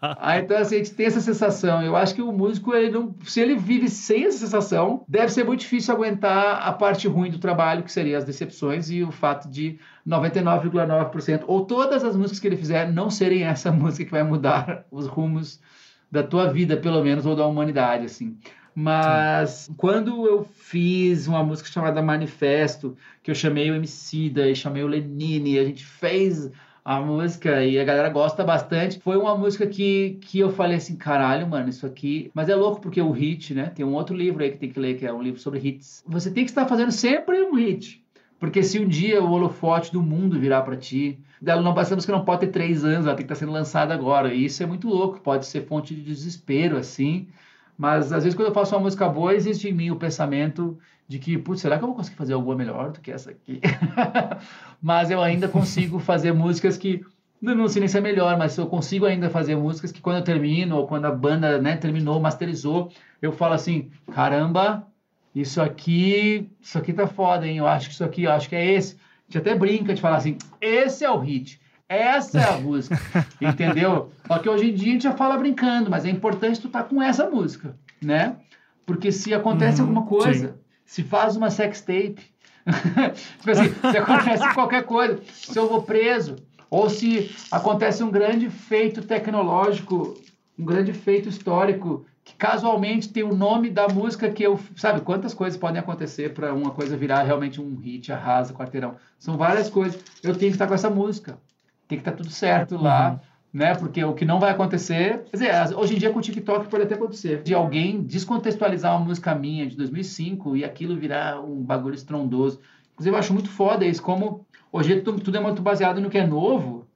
aí, então, assim, a gente tem essa sensação. Eu acho que o músico, ele não, se ele vive sem essa sensação, deve ser muito difícil aguentar a parte ruim do trabalho, que seria as decepções e o fato de 99,9% ou todas as músicas que ele fizer não serem essa *laughs* música que vai mudar os rumos da tua vida, pelo menos, ou da humanidade, assim. Mas Sim. quando eu fiz uma música chamada Manifesto, que eu chamei o Emicida e chamei o Lenine, a gente fez a música e a galera gosta bastante. Foi uma música que, que eu falei assim, caralho, mano, isso aqui. Mas é louco porque o hit, né? Tem um outro livro aí que tem que ler, que é um livro sobre hits. Você tem que estar fazendo sempre um hit. Porque se um dia o holofote do mundo virar para ti, dela não bastamos que não pode ter três anos, ela tem que estar sendo lançada agora. E isso é muito louco, pode ser fonte de desespero, assim. Mas às vezes quando eu faço uma música boa, existe em mim o pensamento de que, putz, será que eu vou conseguir fazer alguma melhor do que essa aqui? *laughs* mas eu ainda consigo fazer músicas que não sei nem se é melhor, mas eu consigo ainda fazer músicas que quando eu termino ou quando a banda, né, terminou, masterizou, eu falo assim, caramba, isso aqui, isso aqui tá foda, hein? Eu acho que isso aqui, eu acho que é esse. A gente até brinca de falar assim, esse é o hit. Essa é a *laughs* música, entendeu? Só que hoje em dia a gente já fala brincando, mas é importante tu estar tá com essa música, né? Porque se acontece uhum, alguma coisa, sim. se faz uma sex tape, *laughs* tipo assim, se acontece *laughs* qualquer coisa, se eu vou preso, ou se acontece um grande feito tecnológico, um grande feito histórico que casualmente tem o nome da música que eu. Sabe quantas coisas podem acontecer para uma coisa virar realmente um hit, arrasa, quarteirão? São várias coisas. Eu tenho que estar com essa música tem que estar tá tudo certo lá, uhum. né? Porque o que não vai acontecer, quer dizer, hoje em dia com o TikTok pode até acontecer, de alguém descontextualizar uma música minha de 2005 e aquilo virar um bagulho estrondoso. Inclusive, eu acho muito foda isso, como hoje tudo é muito baseado no que é novo,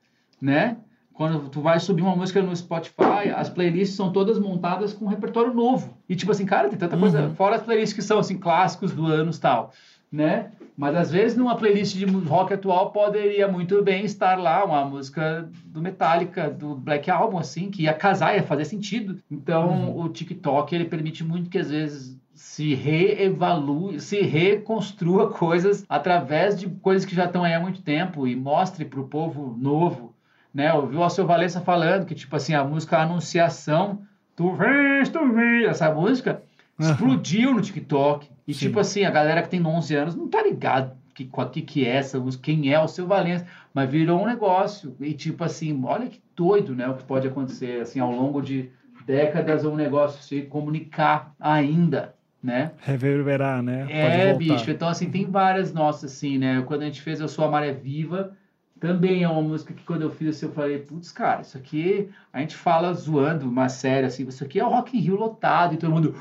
né? Quando tu vai subir uma música no Spotify, as playlists são todas montadas com um repertório novo. E tipo assim, cara, tem tanta coisa, uhum. fora as playlists que são assim clássicos do anos tal, né? Mas às vezes numa playlist de rock atual poderia muito bem estar lá uma música do Metallica, do Black Album, assim, que ia casar, ia fazer sentido. Então uhum. o TikTok ele permite muito que às vezes se reevalue, se reconstrua *laughs* coisas através de coisas que já estão aí há muito tempo e mostre para o povo novo, né? Ouviu o Alceu Valença falando que, tipo assim, a música Anunciação, tu vês, tu vês, essa música explodiu no TikTok. E Sim. tipo assim, a galera que tem 11 anos não tá ligado que, que, que é essa música, quem é o seu Valença, mas virou um negócio. E tipo assim, olha que doido, né, o que pode acontecer, assim, ao longo de décadas um negócio se comunicar ainda, né? Reverberar, né? É, bicho, então assim, tem várias nossas, assim, né, quando a gente fez Eu Sou a Maré Viva, também é uma música que quando eu fiz assim, eu falei, putz, cara, isso aqui a gente fala zoando, uma série assim, isso aqui é o Rock in Rio lotado e todo mundo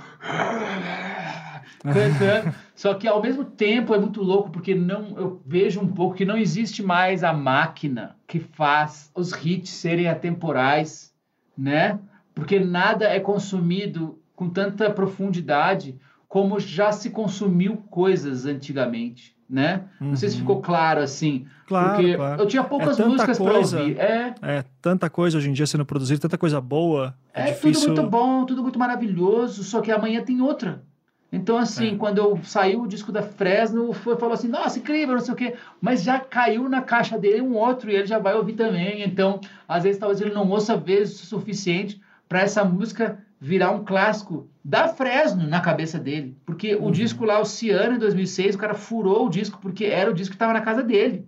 cantando. Só que ao mesmo tempo é muito louco porque não eu vejo um pouco que não existe mais a máquina que faz os hits serem atemporais, né? Porque nada é consumido com tanta profundidade como já se consumiu coisas antigamente né? Uhum. Não sei se ficou claro assim. Claro, porque claro. eu tinha poucas é músicas para ouvir. É. é, tanta coisa hoje em dia sendo produzida, tanta coisa boa. É, é tudo muito bom, tudo muito maravilhoso, só que amanhã tem outra. Então, assim, É. quando eu saiu o disco da Fresno, foi, falou assim, nossa, incrível, não sei o quê. Mas já caiu na caixa dele um outro e ele já vai ouvir também. Então, às vezes, talvez ele não ouça vezes o suficiente para essa música virar um clássico da Fresno na cabeça dele. Porque o disco lá, o Ciano, em 2006, o cara furou o disco porque era o disco que estava na casa dele.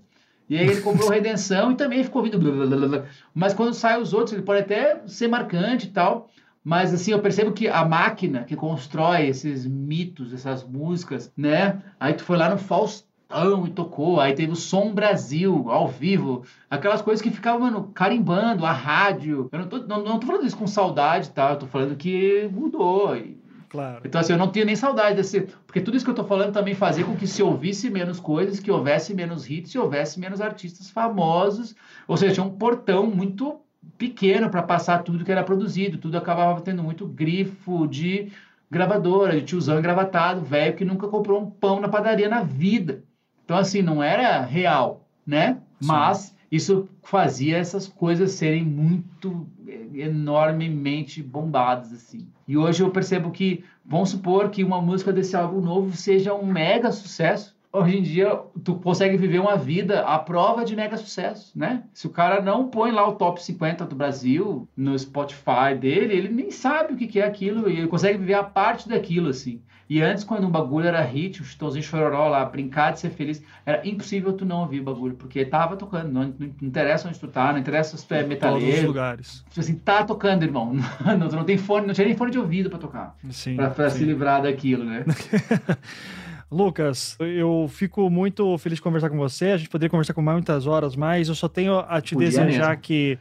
E aí ele comprou *laughs* Redenção e também ficou ouvindo blá, blá, blá, blá. Mas quando sai os outros, ele pode até ser marcante e tal. Mas assim, eu percebo que a máquina que constrói esses mitos, essas músicas, né? Aí tu foi lá no Faustão e tocou, aí teve o Som Brasil ao vivo, aquelas coisas que ficavam, mano, carimbando, a rádio. Eu não tô, não, não tô falando isso com saudade, tá? Eu tô falando que mudou. E Claro. então, assim, eu não tinha nem saudade desse. Porque tudo isso que eu tô falando também fazia com que se ouvisse menos coisas, que houvesse menos hits e houvesse menos artistas famosos. Ou seja, tinha um portão muito pequeno para passar tudo que era produzido. Tudo acabava tendo muito grifo de gravadora, de tiozão engravatado, velho que nunca comprou um pão na padaria na vida. Então, assim, não era real, né? Sim. Mas isso fazia essas coisas serem muito eh, enormemente bombadas assim. E hoje eu percebo que vamos supor que uma música desse álbum novo seja um mega sucesso. Hoje em dia tu consegue viver uma vida à prova de mega sucesso, né? Se o cara não põe lá o top 50 do Brasil no Spotify dele, ele nem sabe o que é aquilo e ele consegue viver a parte daquilo assim. E antes, quando um bagulho era hit, o Chitãozinho Chororó lá, brincar de ser feliz, era impossível tu não ouvir o bagulho, porque tava tocando, não, não interessa onde tu tá, não interessa se tu é Todos os metaleiro. lugares. Tipo assim, tá tocando, irmão. *laughs* Não, tu não tem fone, não tinha nem fone de ouvido pra tocar. Sim. Pra, pra sim. se livrar daquilo, né? *laughs* Lucas, eu fico muito feliz de conversar com você. A gente poderia conversar com muitas horas mais. Eu só tenho a te Podia desejar mesmo. que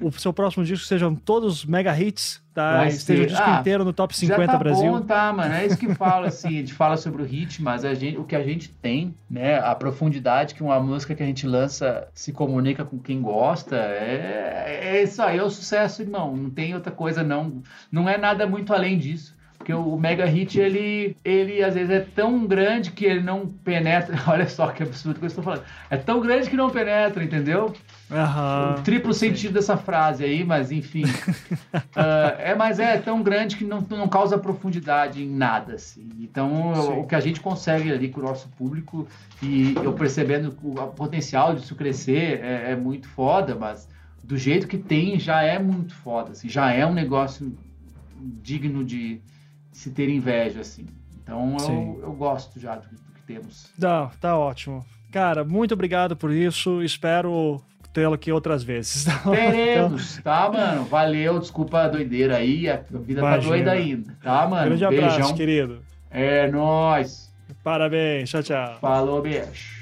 o seu próximo disco sejam todos mega hits, tá? Vai Esteja o disco Ah, inteiro no top Já 50 tá Brasil. bom, tá, mano? É isso que fala, assim, a gente fala sobre o hit, mas a gente, o que a gente tem, né, a profundidade que uma música que a gente lança se comunica com quem gosta, é, é isso aí, é o sucesso, irmão. Não tem outra coisa, não. Não é nada muito além disso. Porque o mega hit, ele, ele às vezes é tão grande que ele não penetra. *laughs* Olha só que absurdo que eu estou falando. É tão grande que não penetra, entendeu? Aham. o triplo sentido dessa frase aí, mas enfim. *laughs* Ah, é, mas é tão grande que não, não causa profundidade em nada, assim. Então, o que a gente consegue ali com o nosso público e eu percebendo o a potencial disso crescer é, é muito foda, mas do jeito que tem já é muito foda, assim. Já é um negócio digno de se ter inveja, assim. Então, eu, eu gosto já do, do que temos. Tá, tá ótimo. Cara, muito obrigado por isso. Espero tê-lo aqui outras vezes. *laughs* tá? Teremos, tá, mano? Valeu, desculpa a doideira aí, a vida Imagina. tá doida ainda, tá, mano? Grande abraço, Beijão. querido. É nóis. Parabéns. Tchau, tchau. Falou, beijo.